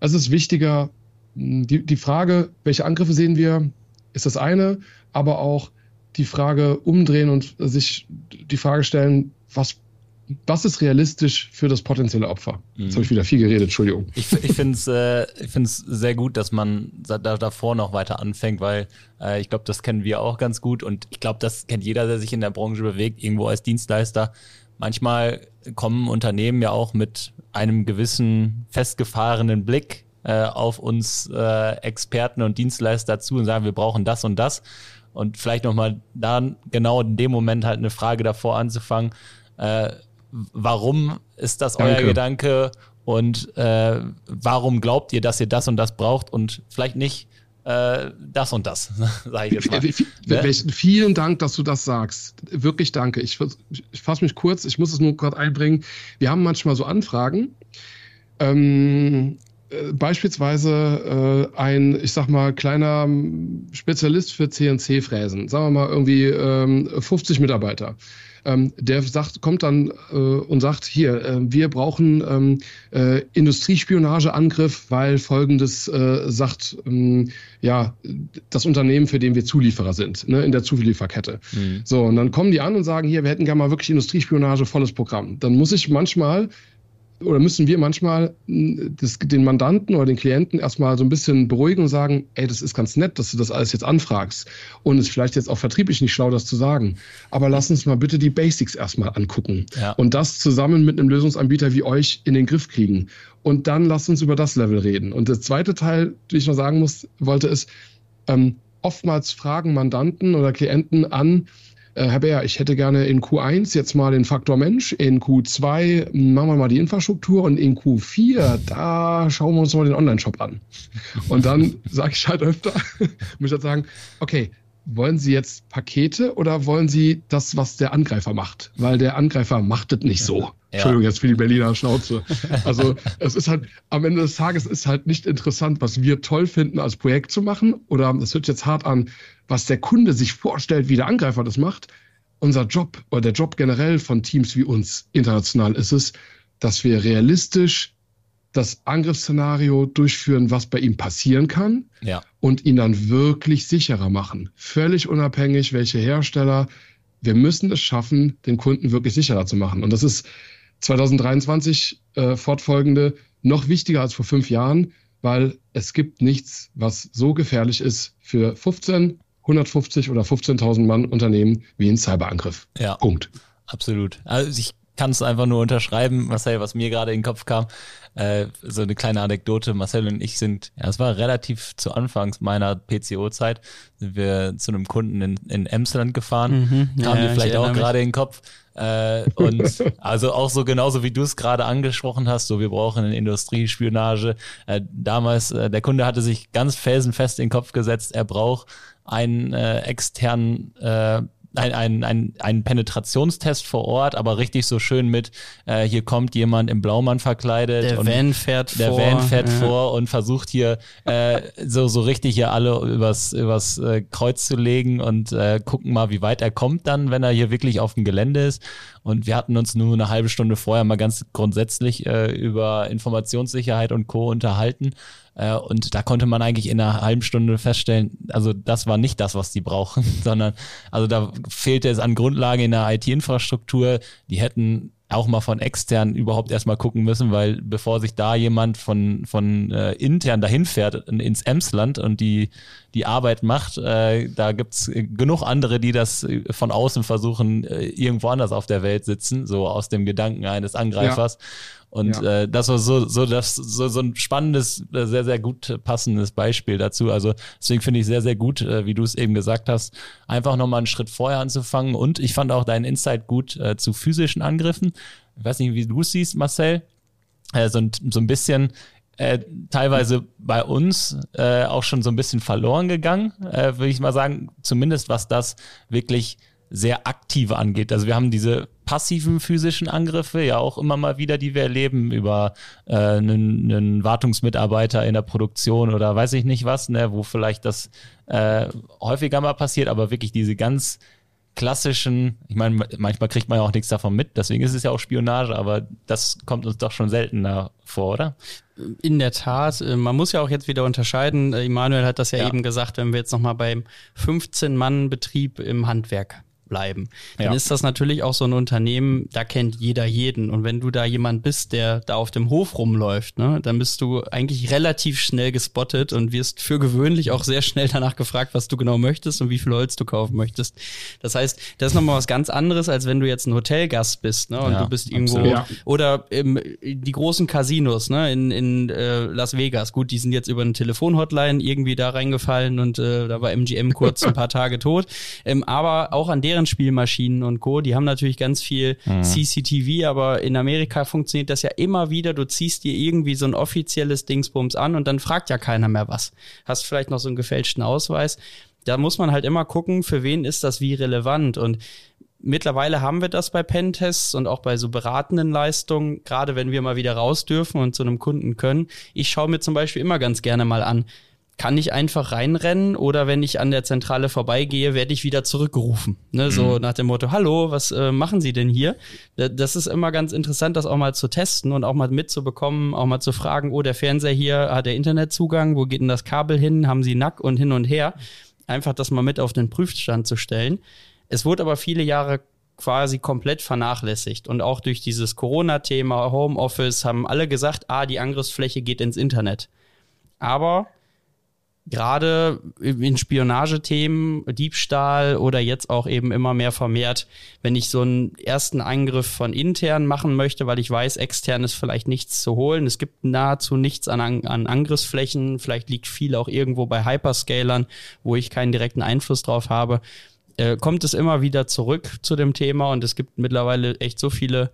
es ist wichtiger, die, die Frage, welche Angriffe sehen wir, ist das eine aber auch die Frage umdrehen und sich die Frage stellen, was was ist realistisch für das potenzielle Opfer? Jetzt habe ich wieder viel geredet, Entschuldigung. Ich, ich finde es äh, ich find's sehr gut, dass man da, davor noch weiter anfängt, weil äh, ich glaube, das kennen wir auch ganz gut und ich glaube, das kennt jeder, der sich in der Branche bewegt, irgendwo als Dienstleister. Manchmal kommen Unternehmen ja auch mit einem gewissen festgefahrenen Blick äh, auf uns äh, Experten und Dienstleister zu und sagen, wir brauchen das und das. Und vielleicht nochmal dann genau in dem Moment halt eine Frage davor anzufangen. Äh, warum ist das Danke. euer Gedanke und äh, warum glaubt ihr, dass ihr das und das braucht und vielleicht nicht äh, das und das, sage ich jetzt mal. Ne? Vielen Dank, dass du das sagst. Wirklich danke. Ich, ich fasse mich kurz, ich muss es nur gerade einbringen. Wir haben manchmal so Anfragen. Ähm, äh, beispielsweise äh, ein, ich sag mal, kleiner Spezialist für CNC-Fräsen, sagen wir mal irgendwie ähm, 50 Mitarbeiter ähm, der sagt, kommt dann äh, und sagt, hier, äh, wir brauchen ähm, äh, Industriespionageangriff, weil folgendes äh, sagt, ähm, ja, das Unternehmen, für den wir Zulieferer sind, ne, in der Zulieferkette. Mhm. So, und dann kommen die an und sagen, hier, wir hätten gerne mal wirklich Industriespionage, volles Programm. Dann muss ich manchmal oder müssen wir manchmal hm, das, den Mandanten oder den Klienten erstmal so ein bisschen beruhigen und sagen, ey, das ist ganz nett, dass du das alles jetzt anfragst. Und es ist vielleicht jetzt auch vertrieblich nicht schlau, das zu sagen. Aber lass uns mal bitte die Basics erstmal angucken. Ja. Und das zusammen mit einem Lösungsanbieter wie euch in den Griff kriegen. Und dann lass uns über das Level reden. Und der zweite Teil, den ich noch sagen muss, wollte, ist, ähm, oftmals fragen Mandanten oder Klienten an, äh, Herr Bär, ich hätte gerne in Q1 jetzt mal den Faktor Mensch, in Q2 machen wir mal die Infrastruktur und in Q4, da schauen wir uns mal den Online-Shop an. Und dann sage ich halt öfter, muss ich halt sagen, okay, wollen Sie jetzt Pakete oder wollen Sie das, was der Angreifer macht? Weil der Angreifer macht es nicht so. Entschuldigung, jetzt für die Berliner Schnauze. Also es ist halt, am Ende des Tages ist halt nicht interessant, was wir toll finden, als Projekt zu machen. Oder das hört jetzt hart an, was der Kunde sich vorstellt, wie der Angreifer das macht. Unser Job oder der Job generell von Teams wie uns international ist es, dass wir realistisch das Angriffsszenario durchführen, was bei ihm passieren kann ja. und ihn dann wirklich sicherer machen. Völlig unabhängig, welche Hersteller. Wir müssen es schaffen, den Kunden wirklich sicherer zu machen. Und das ist 2023 äh, fortfolgende noch wichtiger als vor fünf Jahren, weil es gibt nichts, was so gefährlich ist für 15, 150 oder 15.000 Mann Unternehmen wie ein Cyberangriff. Ja. Punkt. Absolut. Also ich kann es einfach nur unterschreiben, Marcel, was mir gerade in den Kopf kam. Äh, so eine kleine Anekdote. Marcel und ich sind, ja, es war relativ zu Anfangs meiner PCO-Zeit, sind wir zu einem Kunden in, in Emsland gefahren. Mhm, Haben ja, die vielleicht auch gerade in den Kopf. Äh, und also auch so genauso wie du es gerade angesprochen hast, so wir brauchen eine Industriespionage. Äh, damals, äh, der Kunde hatte sich ganz felsenfest in den Kopf gesetzt, er braucht einen äh, externen äh, ein, ein, ein, ein Penetrationstest vor Ort, aber richtig so schön mit, äh, hier kommt jemand im Blaumann verkleidet. Der und Van fährt der vor. Der Van fährt ja. vor und versucht hier äh, so, so richtig hier alle übers, übers äh, Kreuz zu legen und äh, gucken mal, wie weit er kommt dann, wenn er hier wirklich auf dem Gelände ist. Und wir hatten uns nur eine halbe Stunde vorher mal ganz grundsätzlich äh, über Informationssicherheit und Co. unterhalten. Äh, und da konnte man eigentlich in einer halben Stunde feststellen, also das war nicht das, was die brauchen, sondern also da fehlte es an Grundlage in der IT-Infrastruktur. Die hätten auch mal von extern überhaupt erstmal gucken müssen, weil bevor sich da jemand von, von äh, intern dahin fährt ins Emsland und die, die Arbeit macht, äh, da gibt's genug andere, die das von außen versuchen, äh, irgendwo anders auf der Welt sitzen, so aus dem Gedanken eines Angreifers. Ja. Und ja. äh, das war so, so, das, so, so ein spannendes, äh, sehr, sehr gut passendes Beispiel dazu. Also deswegen finde ich sehr, sehr gut, äh, wie du es eben gesagt hast, einfach nochmal einen Schritt vorher anzufangen. Und ich fand auch deinen Insight gut äh, zu physischen Angriffen. Ich weiß nicht, wie du es siehst, Marcel. Äh, so, ein, so ein bisschen äh, teilweise bei uns äh, auch schon so ein bisschen verloren gegangen, äh, würde ich mal sagen, zumindest was das wirklich sehr aktive angeht. Also wir haben diese passiven physischen Angriffe ja auch immer mal wieder, die wir erleben über äh, einen, einen Wartungsmitarbeiter in der Produktion oder weiß ich nicht was, ne, wo vielleicht das äh, häufiger mal passiert, aber wirklich diese ganz klassischen, ich meine, manchmal kriegt man ja auch nichts davon mit, deswegen ist es ja auch Spionage, aber das kommt uns doch schon seltener vor, oder? In der Tat, äh, man muss ja auch jetzt wieder unterscheiden. Immanuel hat das ja, ja. eben gesagt, wenn wir jetzt nochmal beim 15-Mann-Betrieb im Handwerk bleiben. Dann ja. ist das natürlich auch so ein Unternehmen, da kennt jeder jeden. Und wenn du da jemand bist, der da auf dem Hof rumläuft, ne, dann bist du eigentlich relativ schnell gespottet und wirst für gewöhnlich auch sehr schnell danach gefragt, was du genau möchtest und wie viel Holz du kaufen möchtest. Das heißt, das ist nochmal was ganz anderes, als wenn du jetzt ein Hotelgast bist, ne, und ja, du bist irgendwo, ja. oder im, die großen Casinos, ne, in, in äh, Las Vegas. Gut, die sind jetzt über eine Telefonhotline irgendwie da reingefallen und äh, da war MGM kurz ein paar Tage tot. Ähm, aber auch an deren Spielmaschinen und Co., die haben natürlich ganz viel mhm. CCTV, aber in Amerika funktioniert das ja immer wieder. Du ziehst dir irgendwie so ein offizielles Dingsbums an und dann fragt ja keiner mehr was. Hast vielleicht noch so einen gefälschten Ausweis. Da muss man halt immer gucken, für wen ist das wie relevant und Mittlerweile haben wir das bei Pentests und auch bei so beratenden Leistungen, gerade wenn wir mal wieder raus dürfen und zu einem Kunden können. Ich schaue mir zum Beispiel immer ganz gerne mal an, kann ich einfach reinrennen oder wenn ich an der Zentrale vorbeigehe, werde ich wieder zurückgerufen. Ne? So mhm. nach dem Motto, hallo, was äh, machen Sie denn hier? Das ist immer ganz interessant, das auch mal zu testen und auch mal mitzubekommen, auch mal zu fragen, oh, der Fernseher hier hat der Internetzugang, wo geht denn das Kabel hin? Haben Sie Nack und hin und her? Einfach das mal mit auf den Prüfstand zu stellen. Es wurde aber viele Jahre quasi komplett vernachlässigt. Und auch durch dieses Corona-Thema, Homeoffice, haben alle gesagt, ah, die Angriffsfläche geht ins Internet. Aber gerade in Spionagethemen, Diebstahl oder jetzt auch eben immer mehr vermehrt, wenn ich so einen ersten Angriff von intern machen möchte, weil ich weiß, extern ist vielleicht nichts zu holen. Es gibt nahezu nichts an, an Angriffsflächen. Vielleicht liegt viel auch irgendwo bei Hyperscalern, wo ich keinen direkten Einfluss drauf habe. Äh, kommt es immer wieder zurück zu dem Thema und es gibt mittlerweile echt so viele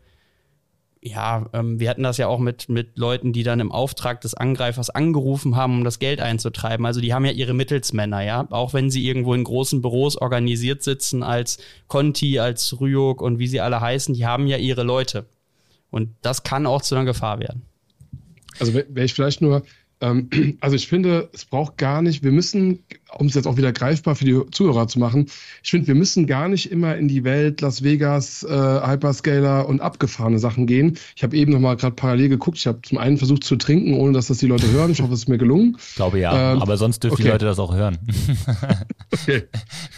ja, ähm, wir hatten das ja auch mit, mit Leuten, die dann im Auftrag des Angreifers angerufen haben, um das Geld einzutreiben. Also die haben ja ihre Mittelsmänner, ja. Auch wenn sie irgendwo in großen Büros organisiert sitzen als Conti, als Ryuk und wie sie alle heißen, die haben ja ihre Leute. Und das kann auch zu einer Gefahr werden. Also wäre ich vielleicht nur ähm, also ich finde, es braucht gar nicht, wir müssen, um es jetzt auch wieder greifbar für die Zuhörer zu machen, ich finde, wir müssen gar nicht immer in die Welt Las Vegas, äh, Hyperscaler und abgefahrene Sachen gehen. Ich habe eben noch mal gerade parallel geguckt. Ich habe zum einen versucht zu trinken, ohne dass das die Leute hören. Ich hoffe, es ist mir gelungen. Ich glaube ja, ähm, aber sonst dürfen okay. die Leute das auch hören. okay.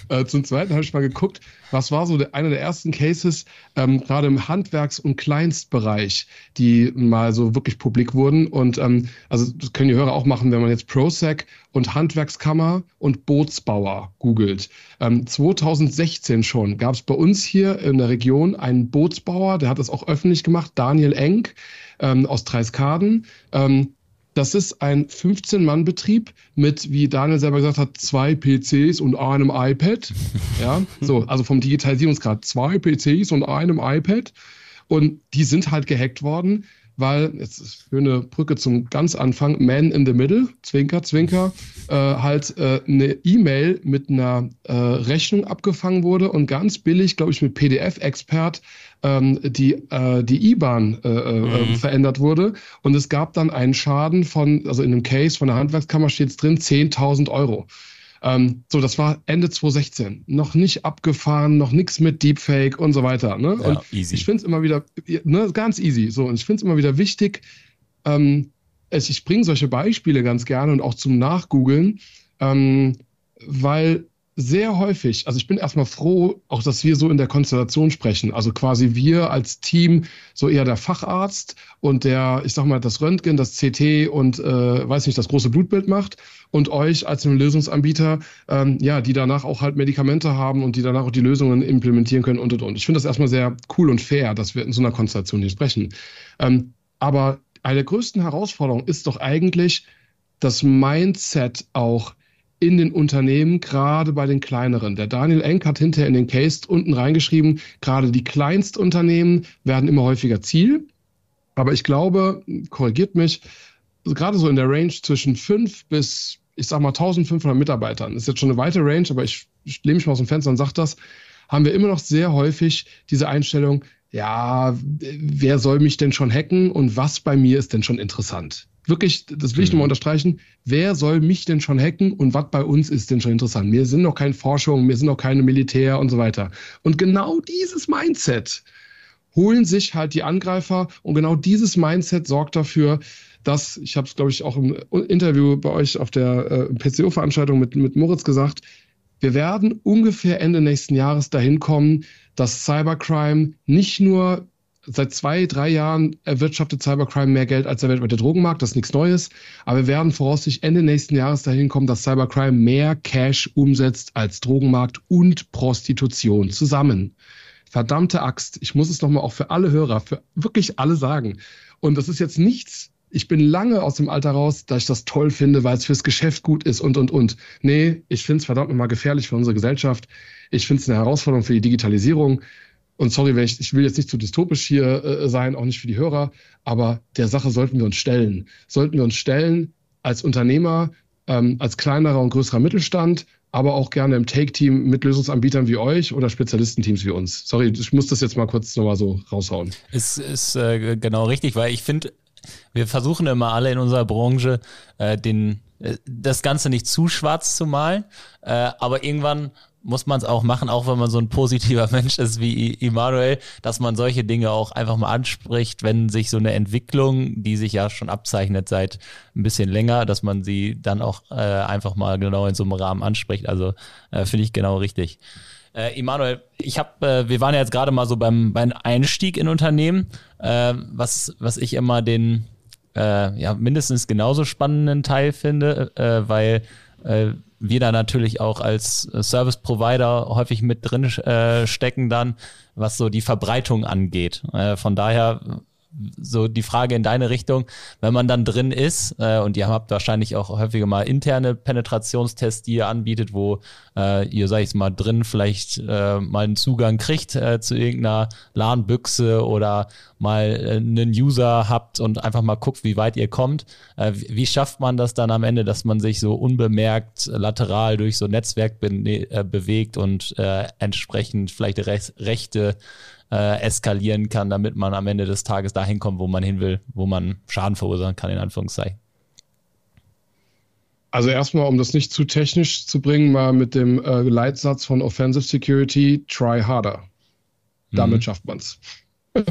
Äh, zum zweiten habe ich mal geguckt, was war so der, einer der ersten Cases, ähm, gerade im Handwerks- und Kleinstbereich, die mal so wirklich publik wurden. Und ähm, also das können die Hörer auch machen, wenn man jetzt ProSec und Handwerkskammer und Bootsbauer googelt. Ähm, 2016 schon gab es bei uns hier in der Region einen Bootsbauer, der hat das auch öffentlich gemacht, Daniel Enk ähm, aus Dreiskaden. Ähm, das ist ein 15-Mann-Betrieb mit, wie Daniel selber gesagt hat, zwei PCs und einem iPad. Ja, so, also vom Digitalisierungsgrad. Zwei PCs und einem iPad. Und die sind halt gehackt worden weil, jetzt ist für eine Brücke zum ganz Anfang, Man in the Middle, Zwinker, Zwinker, äh, halt äh, eine E-Mail mit einer äh, Rechnung abgefangen wurde und ganz billig, glaube ich, mit PDF-Expert ähm, die, äh, die IBAN äh, äh, mhm. verändert wurde. Und es gab dann einen Schaden von, also in einem Case von der Handwerkskammer steht es drin, 10.000 Euro. Ähm, so, das war Ende 2016. Noch nicht abgefahren, noch nichts mit Deepfake und so weiter. Ne? Ja, und easy. ich finde es immer wieder, ne, ganz easy. So, und ich finde es immer wieder wichtig, ähm, ich bringe solche Beispiele ganz gerne und auch zum Nachgoogeln, ähm, weil sehr häufig, also ich bin erstmal froh, auch dass wir so in der Konstellation sprechen. Also quasi wir als Team, so eher der Facharzt und der, ich sag mal, das Röntgen, das CT und äh, weiß nicht, das große Blutbild macht und euch als einen Lösungsanbieter, ähm, ja, die danach auch halt Medikamente haben und die danach auch die Lösungen implementieren können und und und. Ich finde das erstmal sehr cool und fair, dass wir in so einer Konstellation hier sprechen. Ähm, aber eine der größten Herausforderungen ist doch eigentlich das Mindset auch in den Unternehmen, gerade bei den kleineren. Der Daniel Enk hat hinterher in den Case unten reingeschrieben, gerade die Kleinstunternehmen werden immer häufiger Ziel. Aber ich glaube, korrigiert mich, gerade so in der Range zwischen fünf bis, ich sag mal, 1500 Mitarbeitern, ist jetzt schon eine weite Range, aber ich, ich lehne mich mal aus dem Fenster und sage das, haben wir immer noch sehr häufig diese Einstellung, ja, wer soll mich denn schon hacken und was bei mir ist denn schon interessant? Wirklich, das will ich mhm. nochmal unterstreichen, wer soll mich denn schon hacken und was bei uns ist denn schon interessant? Wir sind noch keine Forschung, wir sind noch keine Militär und so weiter. Und genau dieses Mindset holen sich halt die Angreifer und genau dieses Mindset sorgt dafür, dass, ich habe es, glaube ich, auch im Interview bei euch auf der äh, PCO-Veranstaltung mit, mit Moritz gesagt, Wir werden ungefähr Ende nächsten Jahres dahin kommen, dass Cybercrime nicht nur seit zwei, drei Jahren erwirtschaftet Cybercrime mehr Geld als der weltweite Drogenmarkt. Das ist nichts Neues. Aber wir werden voraussichtlich Ende nächsten Jahres dahin kommen, dass Cybercrime mehr Cash umsetzt als Drogenmarkt und Prostitution zusammen. Verdammte Axt. Ich muss es nochmal auch für alle Hörer, für wirklich alle sagen. Und das ist jetzt nichts, ich bin lange aus dem Alter raus, dass ich das toll finde, weil es fürs Geschäft gut ist und, und, und. Nee, ich finde es verdammt nochmal gefährlich für unsere Gesellschaft. Ich finde es eine Herausforderung für die Digitalisierung. Und sorry, ich, ich will jetzt nicht zu dystopisch hier äh, sein, auch nicht für die Hörer, aber der Sache sollten wir uns stellen. Sollten wir uns stellen als Unternehmer, ähm, als kleinerer und größerer Mittelstand, aber auch gerne im Take-Team mit Lösungsanbietern wie euch oder Spezialistenteams wie uns. Sorry, ich muss das jetzt mal kurz nochmal so raushauen. Ist, ist äh, genau richtig, weil ich finde, wir versuchen immer alle in unserer Branche äh, den, äh, das Ganze nicht zu schwarz zu malen, äh, aber irgendwann muss man es auch machen, auch wenn man so ein positiver Mensch ist wie Immanuel, dass man solche Dinge auch einfach mal anspricht, wenn sich so eine Entwicklung, die sich ja schon abzeichnet seit ein bisschen länger, dass man sie dann auch äh, einfach mal genau in so einem Rahmen anspricht. Also äh, finde ich genau richtig. Äh, Immanuel, ich habe, äh, wir waren ja jetzt gerade mal so beim, beim Einstieg in Unternehmen, äh, was, was ich immer den äh, ja mindestens genauso spannenden Teil finde, äh, weil äh, wir da natürlich auch als Service Provider häufig mit drin äh, stecken dann, was so die Verbreitung angeht. Äh, von daher so die Frage in deine Richtung, wenn man dann drin ist, äh, und ihr habt wahrscheinlich auch häufiger mal interne Penetrationstests, die ihr anbietet, wo äh, ihr, sag ich mal, drin vielleicht äh, mal einen Zugang kriegt äh, zu irgendeiner LAN-Büchse oder mal äh, einen User habt und einfach mal guckt, wie weit ihr kommt. Äh, wie schafft man das dann am Ende, dass man sich so unbemerkt lateral durch so ein Netzwerk be äh, bewegt und äh, entsprechend vielleicht Rechte äh, eskalieren kann, damit man am Ende des Tages dahin kommt, wo man hin will, wo man Schaden verursachen kann, in Anführungszeichen. Also erstmal, um das nicht zu technisch zu bringen, mal mit dem äh, Leitsatz von Offensive Security, try harder. Damit mhm. schafft man es.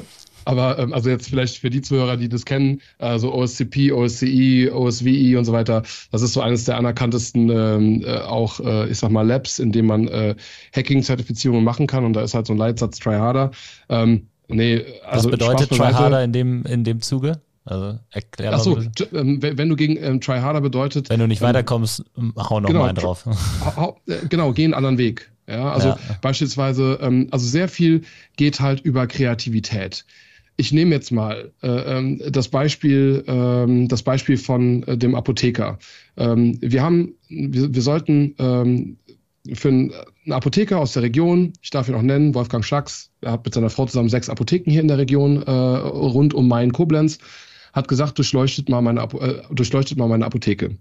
Aber ähm, also jetzt vielleicht für die Zuhörer, die das kennen, also OSCP, OSCE, OSWI und so weiter, das ist so eines der anerkanntesten ähm, äh, auch, äh, ich sag mal, Labs, in dem man äh, Hacking-Zertifizierungen machen kann und da ist halt so ein Leitsatz Try Harder. Ähm, nee, also Was bedeutet Try Harder in dem, in dem Zuge? Also erklär Ach so, ähm, wenn du gegen ähm, Try Harder bedeutet. Wenn du nicht ähm, weiterkommst, hau noch genau, mal einen drauf. Hau, äh, genau, geh einen anderen Weg. Ja, also ja. beispielsweise, ähm, also sehr viel geht halt über Kreativität ich nehme jetzt mal äh, ähm, das Beispiel, äh, das Beispiel von äh, dem Apotheker. Ähm, wir haben, wir, wir sollten ähm, für einen, einen Apotheker aus der Region, ich darf ihn auch nennen, Wolfgang Schacks, er hat mit seiner Frau zusammen sechs Apotheken hier in der Region äh, rund um Main Koblenz, hat gesagt, durchleuchtet mal meine, äh, durchleuchtet mal meine Apotheke.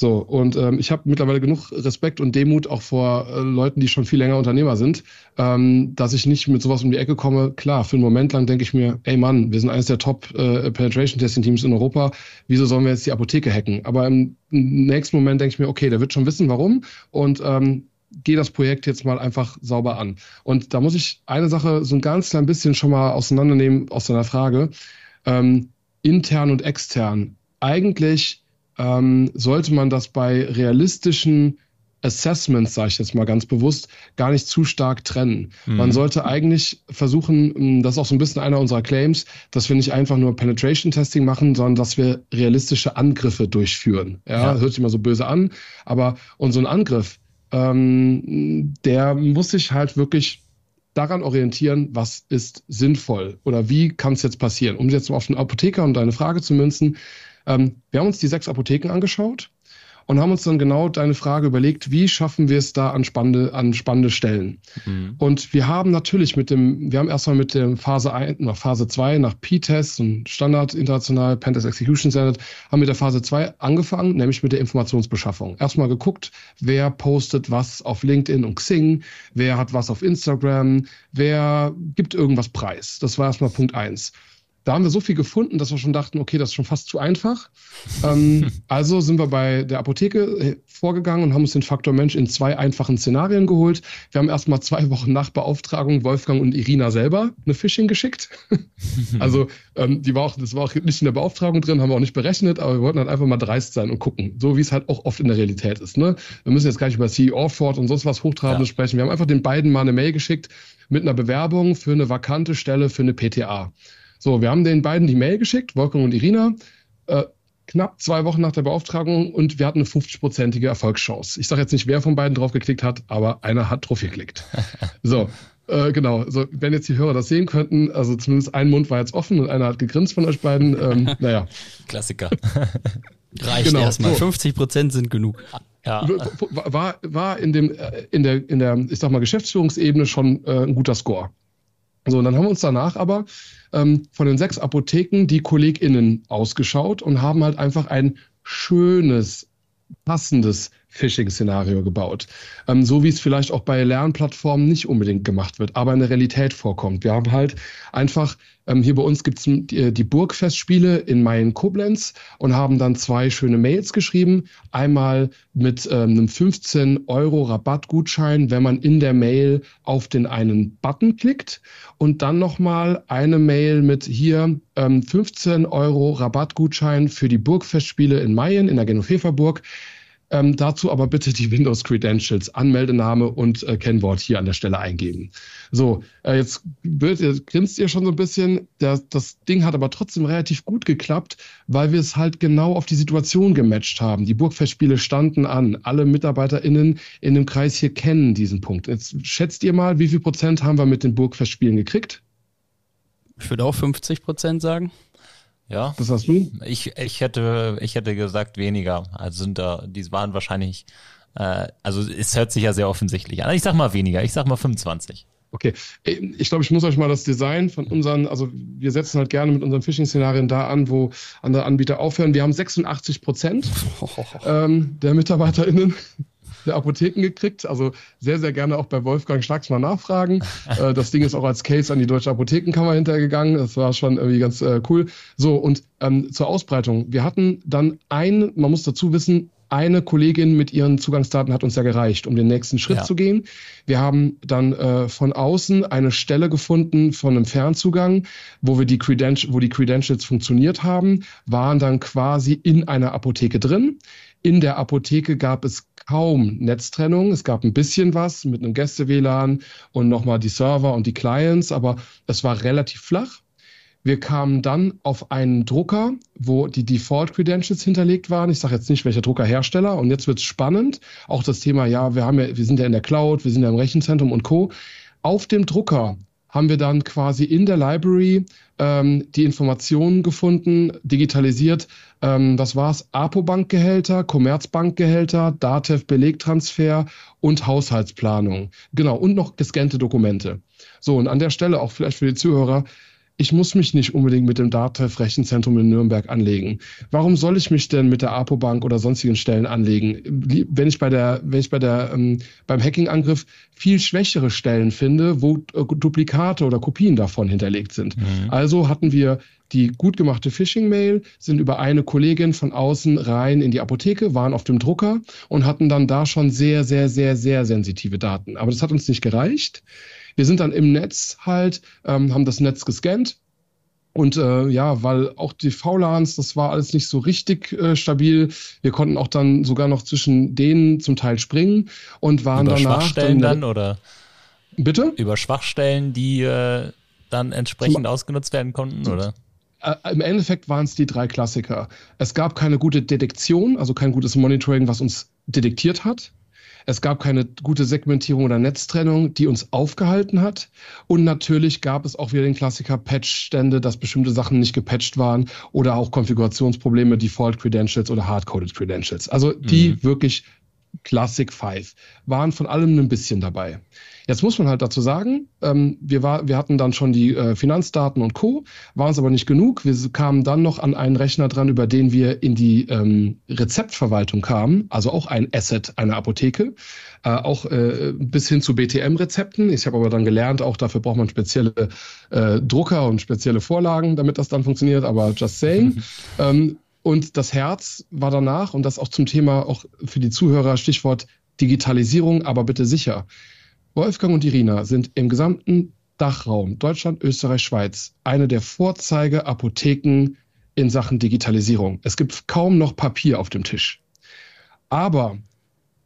So, und ähm, ich habe mittlerweile genug Respekt und Demut auch vor äh, Leuten, die schon viel länger Unternehmer sind, ähm, dass ich nicht mit sowas um die Ecke komme. Klar, für einen Moment lang denke ich mir, ey Mann, wir sind eines der Top äh, Penetration Testing Teams in Europa, wieso sollen wir jetzt die Apotheke hacken? Aber im nächsten Moment denke ich mir, okay, der wird schon wissen, warum und ähm, gehe das Projekt jetzt mal einfach sauber an. Und da muss ich eine Sache so ein ganz klein bisschen schon mal auseinandernehmen aus deiner Frage. Ähm, intern und extern. Eigentlich ähm, sollte man das bei realistischen Assessments, sage ich jetzt mal ganz bewusst, gar nicht zu stark trennen. Mhm. Man sollte eigentlich versuchen, hm, das ist auch so ein bisschen einer unserer Claims, dass wir nicht einfach nur Penetration Testing machen, sondern dass wir realistische Angriffe durchführen. Ja, ja. hört sich immer so böse an, aber und so ein Angriff, ähm, der muss sich halt wirklich daran orientieren, was ist sinnvoll oder wie kann es jetzt passieren. Um jetzt mal auf den Apotheker und deine Frage zu münzen, ähm, wir haben uns die sechs Apotheken angeschaut und haben uns dann genau deine Frage überlegt, wie schaffen wir es da an spannende, an spannende Stellen? Mhm. Und wir haben natürlich mit dem, wir haben erstmal mit der Phase 1, nach Phase 2, nach P-Test und Standard international, Pentest Execution Standard, haben mit der Phase 2 angefangen, nämlich mit der Informationsbeschaffung. Erstmal geguckt, wer postet was auf LinkedIn und Xing, wer hat was auf Instagram, wer gibt irgendwas preis. Das war erstmal Punkt 1. Da haben wir so viel gefunden, dass wir schon dachten, okay, das ist schon fast zu einfach. ähm, also sind wir bei der Apotheke äh, vorgegangen und haben uns den Faktor Mensch in zwei einfachen Szenarien geholt. Wir haben erstmal zwei Wochen nach Beauftragung Wolfgang und Irina selber eine Phishing geschickt. also ähm, die war auch, das war auch nicht in der Beauftragung drin, haben wir auch nicht berechnet, aber wir wollten halt einfach mal dreist sein und gucken, so wie es halt auch oft in der Realität ist. Ne? Wir müssen jetzt gar nicht über CEO Ford und sonst was Hochtrabendes ja. sprechen. Wir haben einfach den beiden mal eine Mail geschickt mit einer Bewerbung für eine vakante Stelle für eine PTA. So, wir haben den beiden die Mail geschickt, Wolfgang und Irina. Äh, knapp zwei Wochen nach der Beauftragung und wir hatten eine 50-prozentige Erfolgschance. Ich sage jetzt nicht, wer von beiden drauf geklickt hat, aber einer hat drauf geklickt. so, äh, genau. So, wenn jetzt die Hörer das sehen könnten, also zumindest ein Mund war jetzt offen und einer hat gegrinst von euch beiden. Ähm, naja. Klassiker. Reicht genau, erstmal. So. 50 Prozent sind genug. Ja. War, war in, dem, äh, in, der, in der, ich sag mal, Geschäftsführungsebene schon äh, ein guter Score. So, und dann haben wir uns danach aber ähm, von den sechs Apotheken die KollegInnen ausgeschaut und haben halt einfach ein schönes, passendes Phishing-Szenario gebaut. Ähm, so wie es vielleicht auch bei Lernplattformen nicht unbedingt gemacht wird, aber in der Realität vorkommt. Wir haben halt einfach, ähm, hier bei uns gibt es die, die Burgfestspiele in Main Koblenz und haben dann zwei schöne Mails geschrieben. Einmal mit ähm, einem 15 Euro Rabattgutschein, wenn man in der Mail auf den einen Button klickt. Und dann nochmal eine Mail mit hier ähm, 15 Euro Rabattgutschein für die Burgfestspiele in Mayen in der Genoveva Burg. Ähm, dazu aber bitte die Windows Credentials, Anmeldename und äh, Kennwort hier an der Stelle eingeben. So, äh, jetzt grinst ihr schon so ein bisschen. Der, das Ding hat aber trotzdem relativ gut geklappt, weil wir es halt genau auf die Situation gematcht haben. Die Burgfestspiele standen an. Alle MitarbeiterInnen in dem Kreis hier kennen diesen Punkt. Jetzt schätzt ihr mal, wie viel Prozent haben wir mit den Burgfestspielen gekriegt? Ich würde auch 50 Prozent sagen. Ja. Was hast du? Ich, ich hätte, ich hätte gesagt weniger. Also sind da, die waren wahrscheinlich, äh, also es hört sich ja sehr offensichtlich an. Ich sag mal weniger, ich sag mal 25. Okay, ich glaube, ich muss euch mal das Design von unseren, also wir setzen halt gerne mit unseren Phishing-Szenarien da an, wo andere Anbieter aufhören. Wir haben 86 Prozent ähm, der MitarbeiterInnen der Apotheken gekriegt. Also sehr, sehr gerne auch bei Wolfgang Schnacks mal nachfragen. äh, das Ding ist auch als Case an die Deutsche Apothekenkammer hintergegangen. Das war schon irgendwie ganz äh, cool. So, und ähm, zur Ausbreitung. Wir hatten dann ein, man muss dazu wissen, eine Kollegin mit ihren Zugangsdaten hat uns ja gereicht, um den nächsten Schritt ja. zu gehen. Wir haben dann äh, von außen eine Stelle gefunden von einem Fernzugang, wo wir die Credentials, wo die Credentials funktioniert haben, waren dann quasi in einer Apotheke drin. In der Apotheke gab es kaum Netztrennung. Es gab ein bisschen was mit einem Gäste-WLAN und nochmal die Server und die Clients, aber es war relativ flach. Wir kamen dann auf einen Drucker, wo die Default-Credentials hinterlegt waren. Ich sage jetzt nicht, welcher Druckerhersteller. Und jetzt wird es spannend. Auch das Thema, ja, wir, haben ja, wir sind ja in der Cloud, wir sind ja im Rechenzentrum und Co. Auf dem Drucker haben wir dann quasi in der Library ähm, die Informationen gefunden, digitalisiert. Ähm, was war's? APO-Bankgehälter, Commerzbankgehälter, DATEV-Belegtransfer und Haushaltsplanung. Genau, und noch gescannte Dokumente. So, und an der Stelle auch vielleicht für die Zuhörer, ich muss mich nicht unbedingt mit dem DATEV-Rechenzentrum in Nürnberg anlegen. Warum soll ich mich denn mit der APO-Bank oder sonstigen Stellen anlegen? Wenn ich bei der, wenn ich bei der, ähm, beim Hacking-Angriff viel schwächere Stellen finde, wo äh, Duplikate oder Kopien davon hinterlegt sind. Mhm. Also hatten wir die gut gemachte Phishing-Mail, sind über eine Kollegin von außen rein in die Apotheke, waren auf dem Drucker und hatten dann da schon sehr, sehr, sehr, sehr sensitive Daten. Aber das hat uns nicht gereicht. Wir sind dann im Netz halt, ähm, haben das Netz gescannt. Und äh, ja, weil auch die VLANs, das war alles nicht so richtig äh, stabil. Wir konnten auch dann sogar noch zwischen denen zum Teil springen und waren Über danach. Schwachstellen dann, dann oder? Bitte? Über Schwachstellen, die äh, dann entsprechend zum, ausgenutzt werden konnten, oder? Äh, Im Endeffekt waren es die drei Klassiker. Es gab keine gute Detektion, also kein gutes Monitoring, was uns detektiert hat. Es gab keine gute Segmentierung oder Netztrennung, die uns aufgehalten hat. Und natürlich gab es auch wieder den Klassiker Patch-Stände, dass bestimmte Sachen nicht gepatcht waren oder auch Konfigurationsprobleme, Default Credentials oder Hardcoded Credentials. Also die mhm. wirklich Classic 5 waren von allem ein bisschen dabei. Jetzt muss man halt dazu sagen, ähm, wir, war, wir hatten dann schon die äh, Finanzdaten und Co., waren es aber nicht genug. Wir kamen dann noch an einen Rechner dran, über den wir in die ähm, Rezeptverwaltung kamen, also auch ein Asset einer Apotheke, äh, auch äh, bis hin zu BTM-Rezepten. Ich habe aber dann gelernt, auch dafür braucht man spezielle äh, Drucker und spezielle Vorlagen, damit das dann funktioniert, aber just saying. ähm, und das Herz war danach, und das auch zum Thema, auch für die Zuhörer, Stichwort Digitalisierung, aber bitte sicher. Wolfgang und Irina sind im gesamten Dachraum Deutschland, Österreich, Schweiz eine der Vorzeigeapotheken in Sachen Digitalisierung. Es gibt kaum noch Papier auf dem Tisch. Aber,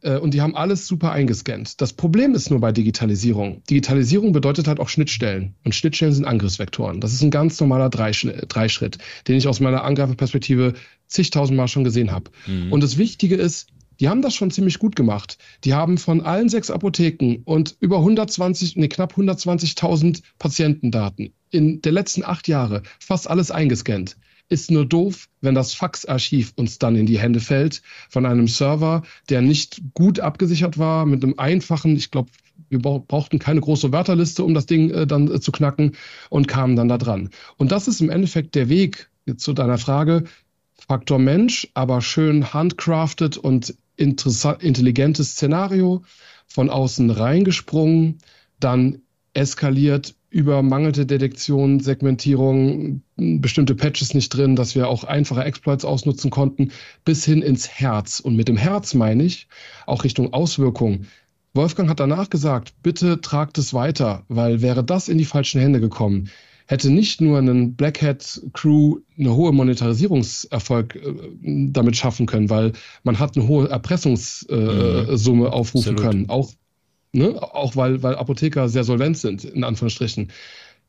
äh, und die haben alles super eingescannt. Das Problem ist nur bei Digitalisierung. Digitalisierung bedeutet halt auch Schnittstellen. Und Schnittstellen sind Angriffsvektoren. Das ist ein ganz normaler Dreischritt, den ich aus meiner Angreiferperspektive zigtausendmal schon gesehen habe. Mhm. Und das Wichtige ist, die haben das schon ziemlich gut gemacht. Die haben von allen sechs Apotheken und über 120, nee, knapp 120.000 Patientendaten in der letzten acht Jahre fast alles eingescannt. Ist nur doof, wenn das Faxarchiv uns dann in die Hände fällt von einem Server, der nicht gut abgesichert war, mit einem einfachen, ich glaube, wir brauchten keine große Wörterliste, um das Ding äh, dann äh, zu knacken und kamen dann da dran. Und das ist im Endeffekt der Weg zu deiner Frage. Faktor Mensch, aber schön handcrafted und intelligentes Szenario, von außen reingesprungen, dann eskaliert über mangelnde Detektion, Segmentierung, bestimmte Patches nicht drin, dass wir auch einfache Exploits ausnutzen konnten, bis hin ins Herz. Und mit dem Herz meine ich auch Richtung Auswirkung. Wolfgang hat danach gesagt, bitte tragt es weiter, weil wäre das in die falschen Hände gekommen, hätte nicht nur einen Black Hat Crew eine hohe Monetarisierungserfolg äh, damit schaffen können, weil man hat eine hohe Erpressungssumme äh, mhm. aufrufen Absolut. können, auch, ne, auch weil, weil Apotheker sehr solvent sind, in Anführungsstrichen.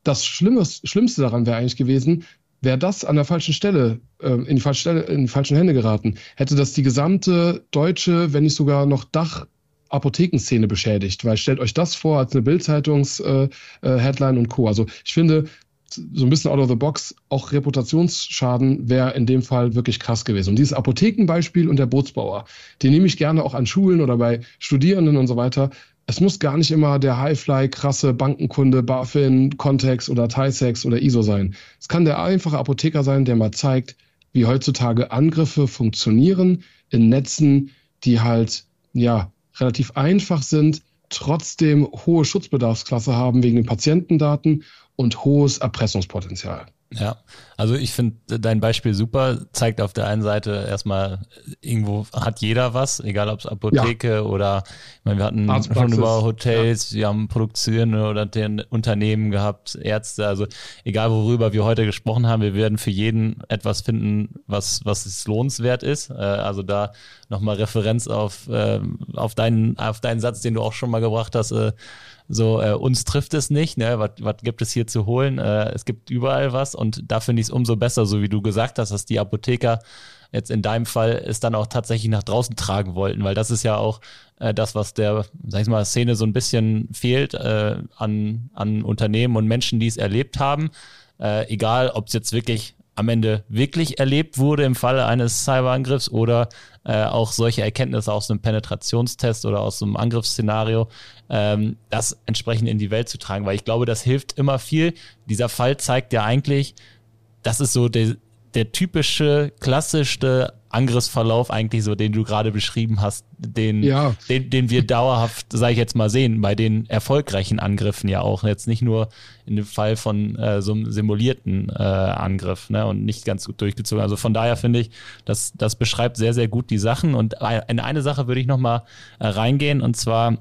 Das Schlimmes, Schlimmste daran wäre eigentlich gewesen, wäre das an der falschen Stelle, äh, in, die falsche Stelle, in die falschen Hände geraten, hätte das die gesamte deutsche, wenn nicht sogar noch Dach Apothekenszene beschädigt, weil stellt euch das vor als eine Bildzeitungs-Headline äh, äh, und Co. Also ich finde, so ein bisschen out of the box, auch Reputationsschaden wäre in dem Fall wirklich krass gewesen. Und dieses Apothekenbeispiel und der Bootsbauer, den nehme ich gerne auch an Schulen oder bei Studierenden und so weiter. Es muss gar nicht immer der Highfly, krasse Bankenkunde, BaFin, Context oder TISEX oder ISO sein. Es kann der einfache Apotheker sein, der mal zeigt, wie heutzutage Angriffe funktionieren in Netzen, die halt, ja, relativ einfach sind, trotzdem hohe Schutzbedarfsklasse haben wegen den Patientendaten und hohes Erpressungspotenzial. Ja, also ich finde dein Beispiel super, zeigt auf der einen Seite erstmal, irgendwo hat jeder was, egal ob es Apotheke ja. oder, ich meine, wir hatten schon über Hotels, ja. wir haben produzierende oder Unternehmen gehabt, Ärzte, also egal worüber wir heute gesprochen haben, wir werden für jeden etwas finden, was, was es lohnenswert ist. Äh, also da nochmal Referenz auf, äh, auf, deinen, auf deinen Satz, den du auch schon mal gebracht hast, äh, so, äh, uns trifft es nicht, ne? Was, gibt es hier zu holen? Äh, es gibt überall was und da finde ich es umso besser, so wie du gesagt hast, dass die Apotheker jetzt in deinem Fall es dann auch tatsächlich nach draußen tragen wollten, weil das ist ja auch äh, das, was der, sag ich mal, Szene so ein bisschen fehlt äh, an, an Unternehmen und Menschen, die es erlebt haben. Äh, egal, ob es jetzt wirklich am Ende wirklich erlebt wurde im Falle eines Cyberangriffs oder äh, auch solche Erkenntnisse aus einem Penetrationstest oder aus einem Angriffsszenario, ähm, das entsprechend in die Welt zu tragen, weil ich glaube, das hilft immer viel. Dieser Fall zeigt ja eigentlich, das ist so der, der typische, klassischste Angriffsverlauf eigentlich so, den du gerade beschrieben hast, den, ja. den, den wir dauerhaft, sage ich jetzt mal, sehen, bei den erfolgreichen Angriffen ja auch. Jetzt nicht nur in dem Fall von äh, so einem simulierten äh, Angriff ne, und nicht ganz gut durchgezogen. Also von daher finde ich, das, das beschreibt sehr, sehr gut die Sachen. Und in eine Sache würde ich nochmal äh, reingehen, und zwar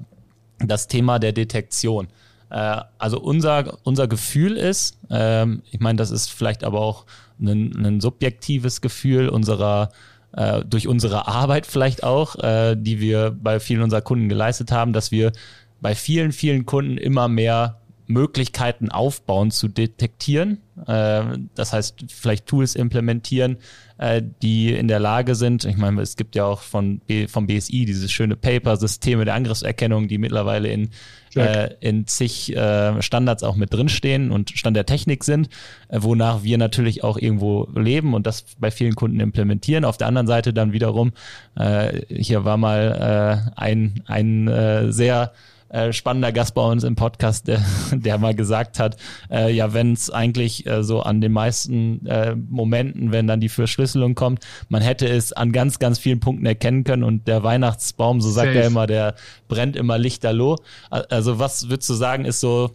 das Thema der Detektion. Äh, also unser, unser Gefühl ist, ähm, ich meine, das ist vielleicht aber auch ein, ein subjektives Gefühl unserer äh, durch unsere Arbeit vielleicht auch, äh, die wir bei vielen unserer Kunden geleistet haben, dass wir bei vielen, vielen Kunden immer mehr Möglichkeiten aufbauen zu detektieren. Äh, das heißt, vielleicht Tools implementieren, äh, die in der Lage sind. Ich meine, es gibt ja auch von vom BSI dieses schöne Paper Systeme der Angriffserkennung, die mittlerweile in äh, in zig Standards auch mit drinstehen und Stand der Technik sind, wonach wir natürlich auch irgendwo leben und das bei vielen Kunden implementieren. Auf der anderen Seite dann wiederum, hier war mal ein, ein sehr äh, spannender Gast bei uns im Podcast, der, der mal gesagt hat, äh, ja, wenn es eigentlich äh, so an den meisten äh, Momenten, wenn dann die Verschlüsselung kommt, man hätte es an ganz, ganz vielen Punkten erkennen können und der Weihnachtsbaum, so sagt Safe. er immer, der brennt immer lichterloh. Also was würdest du sagen, ist so,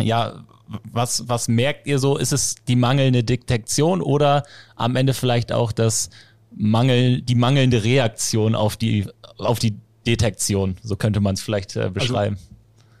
ja, was, was merkt ihr so? Ist es die mangelnde Detektion oder am Ende vielleicht auch das Mangel, die mangelnde Reaktion auf die, auf die Detektion? So könnte man es vielleicht äh, also, beschreiben. Also,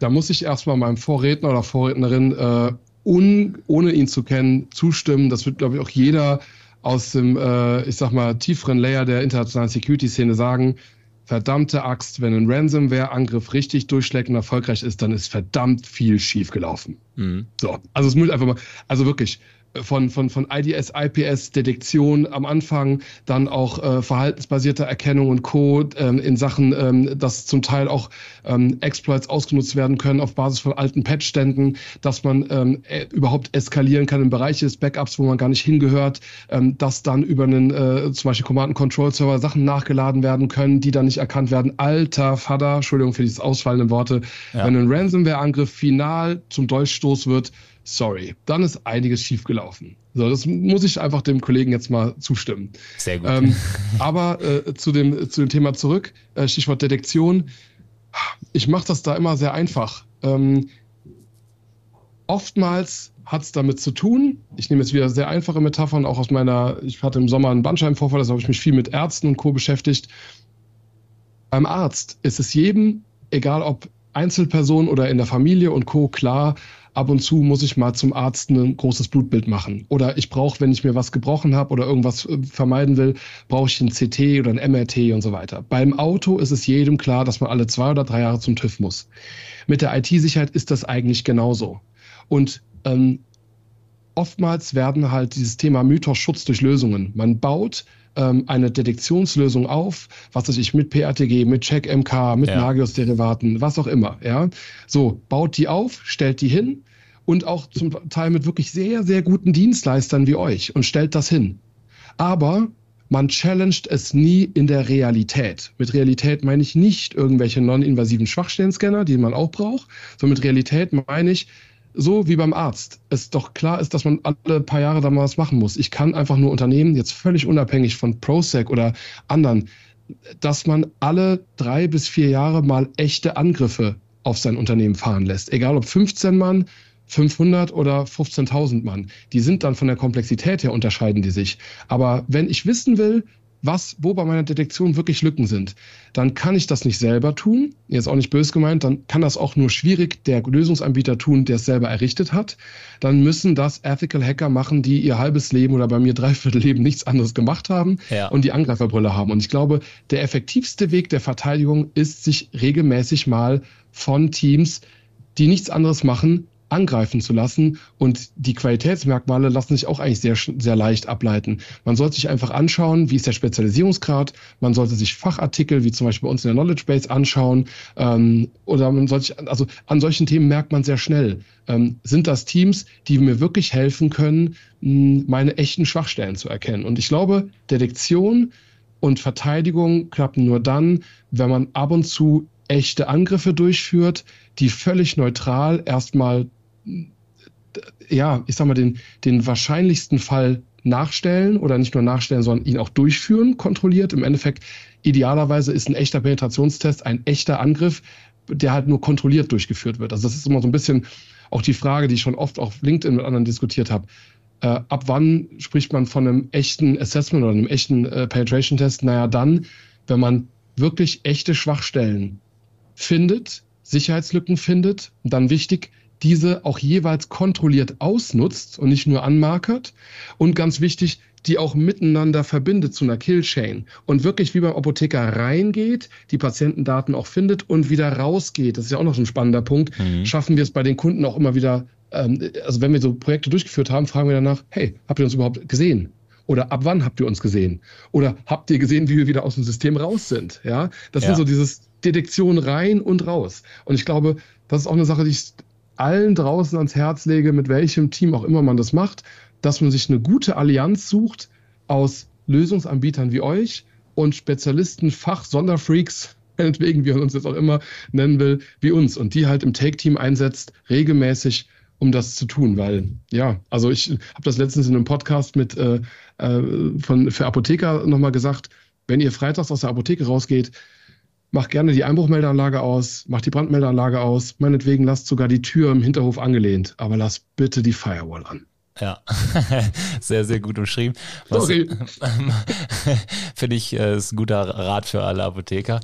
da muss ich erstmal meinem Vorredner oder Vorrednerin, äh, un, ohne ihn zu kennen, zustimmen. Das wird, glaube ich, auch jeder aus dem, äh, ich sag mal, tieferen Layer der internationalen Security-Szene sagen verdammte Axt, wenn ein Ransomware-Angriff richtig durchschlägt und erfolgreich ist, dann ist verdammt viel schiefgelaufen. Mhm. So, also es muss einfach mal, also wirklich, von, von, von IDS, IPS, Detektion am Anfang, dann auch äh, verhaltensbasierte Erkennung und Co. Ähm, in Sachen, ähm, dass zum Teil auch ähm, Exploits ausgenutzt werden können auf Basis von alten Patchständen, dass man ähm, äh, überhaupt eskalieren kann in Bereiche des Backups, wo man gar nicht hingehört, ähm, dass dann über einen äh, zum Beispiel Command-and-Control-Server Sachen nachgeladen werden können, die dann nicht erkannt werden. Alter Vater, Entschuldigung für dieses ausfallende Worte, ja. wenn ein Ransomware-Angriff final zum Dolchstoß wird, sorry, dann ist einiges schiefgelaufen. So, das muss ich einfach dem Kollegen jetzt mal zustimmen. Sehr gut. Ähm, aber äh, zu, dem, zu dem Thema zurück, äh, Stichwort Detektion. Ich mache das da immer sehr einfach. Ähm, oftmals hat es damit zu tun, ich nehme jetzt wieder sehr einfache Metaphern, auch aus meiner, ich hatte im Sommer einen Bandscheibenvorfall, da habe ich mich viel mit Ärzten und Co. beschäftigt. Beim Arzt ist es jedem, egal ob Einzelperson oder in der Familie und Co. klar, ab und zu muss ich mal zum Arzt ein großes Blutbild machen. Oder ich brauche, wenn ich mir was gebrochen habe oder irgendwas äh, vermeiden will, brauche ich ein CT oder ein MRT und so weiter. Beim Auto ist es jedem klar, dass man alle zwei oder drei Jahre zum TÜV muss. Mit der IT-Sicherheit ist das eigentlich genauso. Und ähm, oftmals werden halt dieses Thema Mythos Schutz durch Lösungen. Man baut ähm, eine Detektionslösung auf, was weiß ich, mit PRTG, mit Check-MK, mit ja. Nagios-Derivaten, was auch immer. Ja, so baut die auf, stellt die hin und auch zum Teil mit wirklich sehr, sehr guten Dienstleistern wie euch und stellt das hin. Aber man challenged es nie in der Realität. Mit Realität meine ich nicht irgendwelche non-invasiven Schwachstellen-Scanner, die man auch braucht, sondern mit Realität meine ich, so wie beim Arzt es doch klar ist, dass man alle paar Jahre da mal was machen muss. Ich kann einfach nur Unternehmen, jetzt völlig unabhängig von ProSec oder anderen, dass man alle drei bis vier Jahre mal echte Angriffe auf sein Unternehmen fahren lässt. Egal ob 15 Mann, 500 oder 15.000 Mann. Die sind dann von der Komplexität her unterscheiden die sich. Aber wenn ich wissen will, was, wo bei meiner Detektion wirklich Lücken sind, dann kann ich das nicht selber tun. Jetzt auch nicht bös gemeint, dann kann das auch nur schwierig der Lösungsanbieter tun, der es selber errichtet hat. Dann müssen das Ethical Hacker machen, die ihr halbes Leben oder bei mir dreiviertel Leben nichts anderes gemacht haben ja. und die Angreiferbrille haben. Und ich glaube, der effektivste Weg der Verteidigung ist, sich regelmäßig mal von Teams, die nichts anderes machen, angreifen zu lassen. Und die Qualitätsmerkmale lassen sich auch eigentlich sehr, sehr leicht ableiten. Man sollte sich einfach anschauen, wie ist der Spezialisierungsgrad. Man sollte sich Fachartikel, wie zum Beispiel bei uns in der Knowledge Base, anschauen. Ähm, oder man sollte sich, also an solchen Themen merkt man sehr schnell, ähm, sind das Teams, die mir wirklich helfen können, meine echten Schwachstellen zu erkennen. Und ich glaube, Detektion und Verteidigung klappen nur dann, wenn man ab und zu echte Angriffe durchführt, die völlig neutral erstmal ja, ich sag mal, den, den wahrscheinlichsten Fall nachstellen oder nicht nur nachstellen, sondern ihn auch durchführen, kontrolliert. Im Endeffekt, idealerweise ist ein echter Penetrationstest ein echter Angriff, der halt nur kontrolliert durchgeführt wird. Also das ist immer so ein bisschen auch die Frage, die ich schon oft auf LinkedIn mit anderen diskutiert habe. Äh, ab wann spricht man von einem echten Assessment oder einem echten äh, Penetration-Test? Naja, dann, wenn man wirklich echte Schwachstellen findet, Sicherheitslücken findet, dann wichtig, diese auch jeweils kontrolliert ausnutzt und nicht nur anmarkert. Und ganz wichtig, die auch miteinander verbindet zu einer Killchain und wirklich wie beim Apotheker reingeht, die Patientendaten auch findet und wieder rausgeht. Das ist ja auch noch so ein spannender Punkt. Mhm. Schaffen wir es bei den Kunden auch immer wieder, ähm, also wenn wir so Projekte durchgeführt haben, fragen wir danach, hey, habt ihr uns überhaupt gesehen? Oder ab wann habt ihr uns gesehen? Oder habt ihr gesehen, wie wir wieder aus dem System raus sind? Ja, das ja. sind so dieses Detektion rein und raus. Und ich glaube, das ist auch eine Sache, die ich allen draußen ans Herz lege, mit welchem Team auch immer man das macht, dass man sich eine gute Allianz sucht aus Lösungsanbietern wie euch und Spezialisten, Fach, Sonderfreaks, meinetwegen, wie man uns jetzt auch immer nennen will, wie uns und die halt im Take-Team einsetzt, regelmäßig, um das zu tun, weil ja, also ich habe das letztens in einem Podcast mit äh, äh, von für Apotheker nochmal gesagt, wenn ihr freitags aus der Apotheke rausgeht, macht gerne die Einbruchmeldeanlage aus, macht die Brandmeldeanlage aus, meinetwegen lasst sogar die Tür im Hinterhof angelehnt, aber lasst bitte die Firewall an. Ja, sehr, sehr gut umschrieben. Was, Sorry. Finde ich, äh, ist ein guter Rat für alle Apotheker.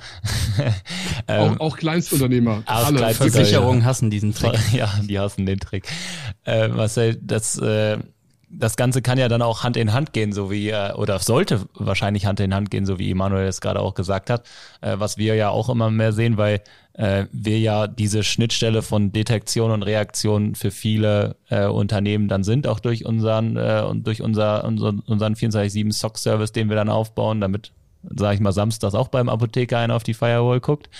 ähm, auch, auch Kleinstunternehmer. Auch alle Kleinstunternehmer, Versicherungen hassen diesen Trick. Ja, die hassen den Trick. Äh, Marcel, das, äh, das Ganze kann ja dann auch Hand in Hand gehen, so wie, äh, oder sollte wahrscheinlich Hand in Hand gehen, so wie Emanuel es gerade auch gesagt hat, äh, was wir ja auch immer mehr sehen, weil äh, wir ja diese Schnittstelle von Detektion und Reaktion für viele Unternehmen dann sind, auch durch unseren und durch unser, unser unseren 24-7 SOC-Service, den wir dann aufbauen, damit, sage ich mal, samstags auch beim Apotheker einer auf die Firewall guckt.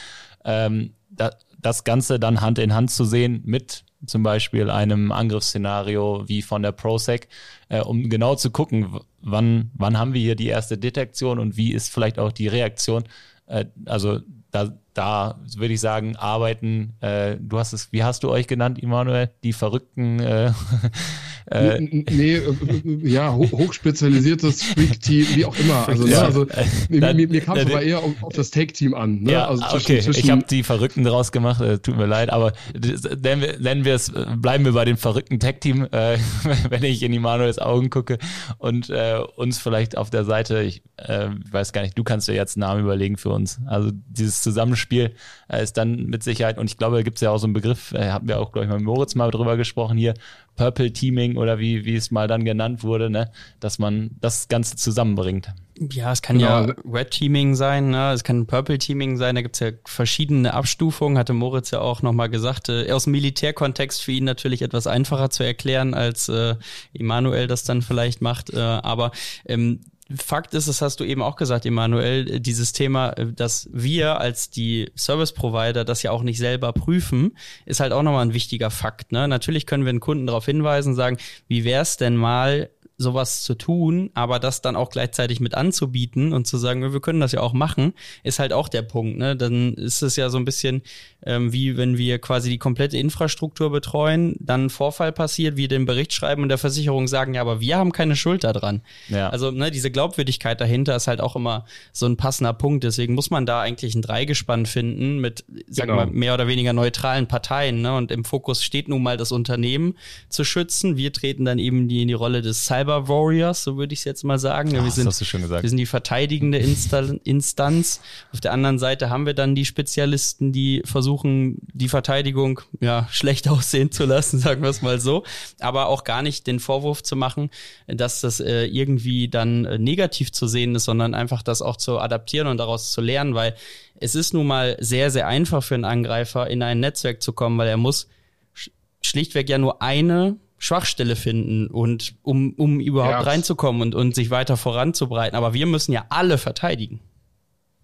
Ähm, da, das Ganze dann Hand in Hand zu sehen mit zum Beispiel einem Angriffsszenario wie von der ProSec, äh, um genau zu gucken, wann, wann haben wir hier die erste Detektion und wie ist vielleicht auch die Reaktion. Äh, also da, da würde ich sagen, arbeiten, äh, du hast es, wie hast du euch genannt, Immanuel? Die verrückten äh, äh, nee, äh, ja, hochspezialisiertes Freak-Team, wie auch immer. Also, ne, ja, also mir, mir, mir kam es aber eher auf, auf das Take-Team an. Ne? Ja, also zwischen, okay, zwischen ich habe die Verrückten draus gemacht, äh, tut mir leid, aber nennen wir, nennen wir es, bleiben wir bei dem verrückten Tag-Team, äh, wenn ich in Immanuels Augen gucke und äh, uns vielleicht auf der Seite, ich äh, weiß gar nicht, du kannst dir jetzt einen Namen überlegen für uns. Also dieses Zusammenspiel äh, ist dann mit Sicherheit, und ich glaube, da gibt es ja auch so einen Begriff, äh, hatten wir auch, glaube ich, mit Moritz mal drüber gesprochen hier, Purple Teaming oder wie, wie es mal dann genannt wurde, ne? dass man das Ganze zusammenbringt. Ja, es kann genau. ja Red Teaming sein, ne? es kann Purple Teaming sein, da gibt es ja verschiedene Abstufungen, hatte Moritz ja auch nochmal gesagt. Äh, aus dem Militärkontext für ihn natürlich etwas einfacher zu erklären, als äh, Emanuel das dann vielleicht macht. Äh, aber ähm, Fakt ist, das hast du eben auch gesagt, Emanuel, dieses Thema, dass wir als die Service Provider das ja auch nicht selber prüfen, ist halt auch nochmal ein wichtiger Fakt. Ne? Natürlich können wir den Kunden darauf hinweisen, sagen, wie wär's denn mal, sowas zu tun, aber das dann auch gleichzeitig mit anzubieten und zu sagen, wir können das ja auch machen, ist halt auch der Punkt. Ne? Dann ist es ja so ein bisschen ähm, wie wenn wir quasi die komplette Infrastruktur betreuen, dann ein Vorfall passiert, wir den Bericht schreiben und der Versicherung sagen, ja, aber wir haben keine Schuld daran. Ja. Also ne, diese Glaubwürdigkeit dahinter ist halt auch immer so ein passender Punkt. Deswegen muss man da eigentlich ein Dreigespann finden mit, sagen genau. wir mal, mehr oder weniger neutralen Parteien. Ne? Und im Fokus steht nun mal das Unternehmen zu schützen. Wir treten dann eben die, in die Rolle des Cyber Warriors, so würde ich es jetzt mal sagen. Ja, wir, sind, wir sind die verteidigende Insta Instanz. Auf der anderen Seite haben wir dann die Spezialisten, die versuchen, die Verteidigung ja schlecht aussehen zu lassen, sagen wir es mal so, aber auch gar nicht den Vorwurf zu machen, dass das äh, irgendwie dann äh, negativ zu sehen ist, sondern einfach das auch zu adaptieren und daraus zu lernen, weil es ist nun mal sehr, sehr einfach für einen Angreifer in ein Netzwerk zu kommen, weil er muss sch schlichtweg ja nur eine Schwachstelle finden und um, um überhaupt ja. reinzukommen und, und sich weiter voranzubreiten. Aber wir müssen ja alle verteidigen.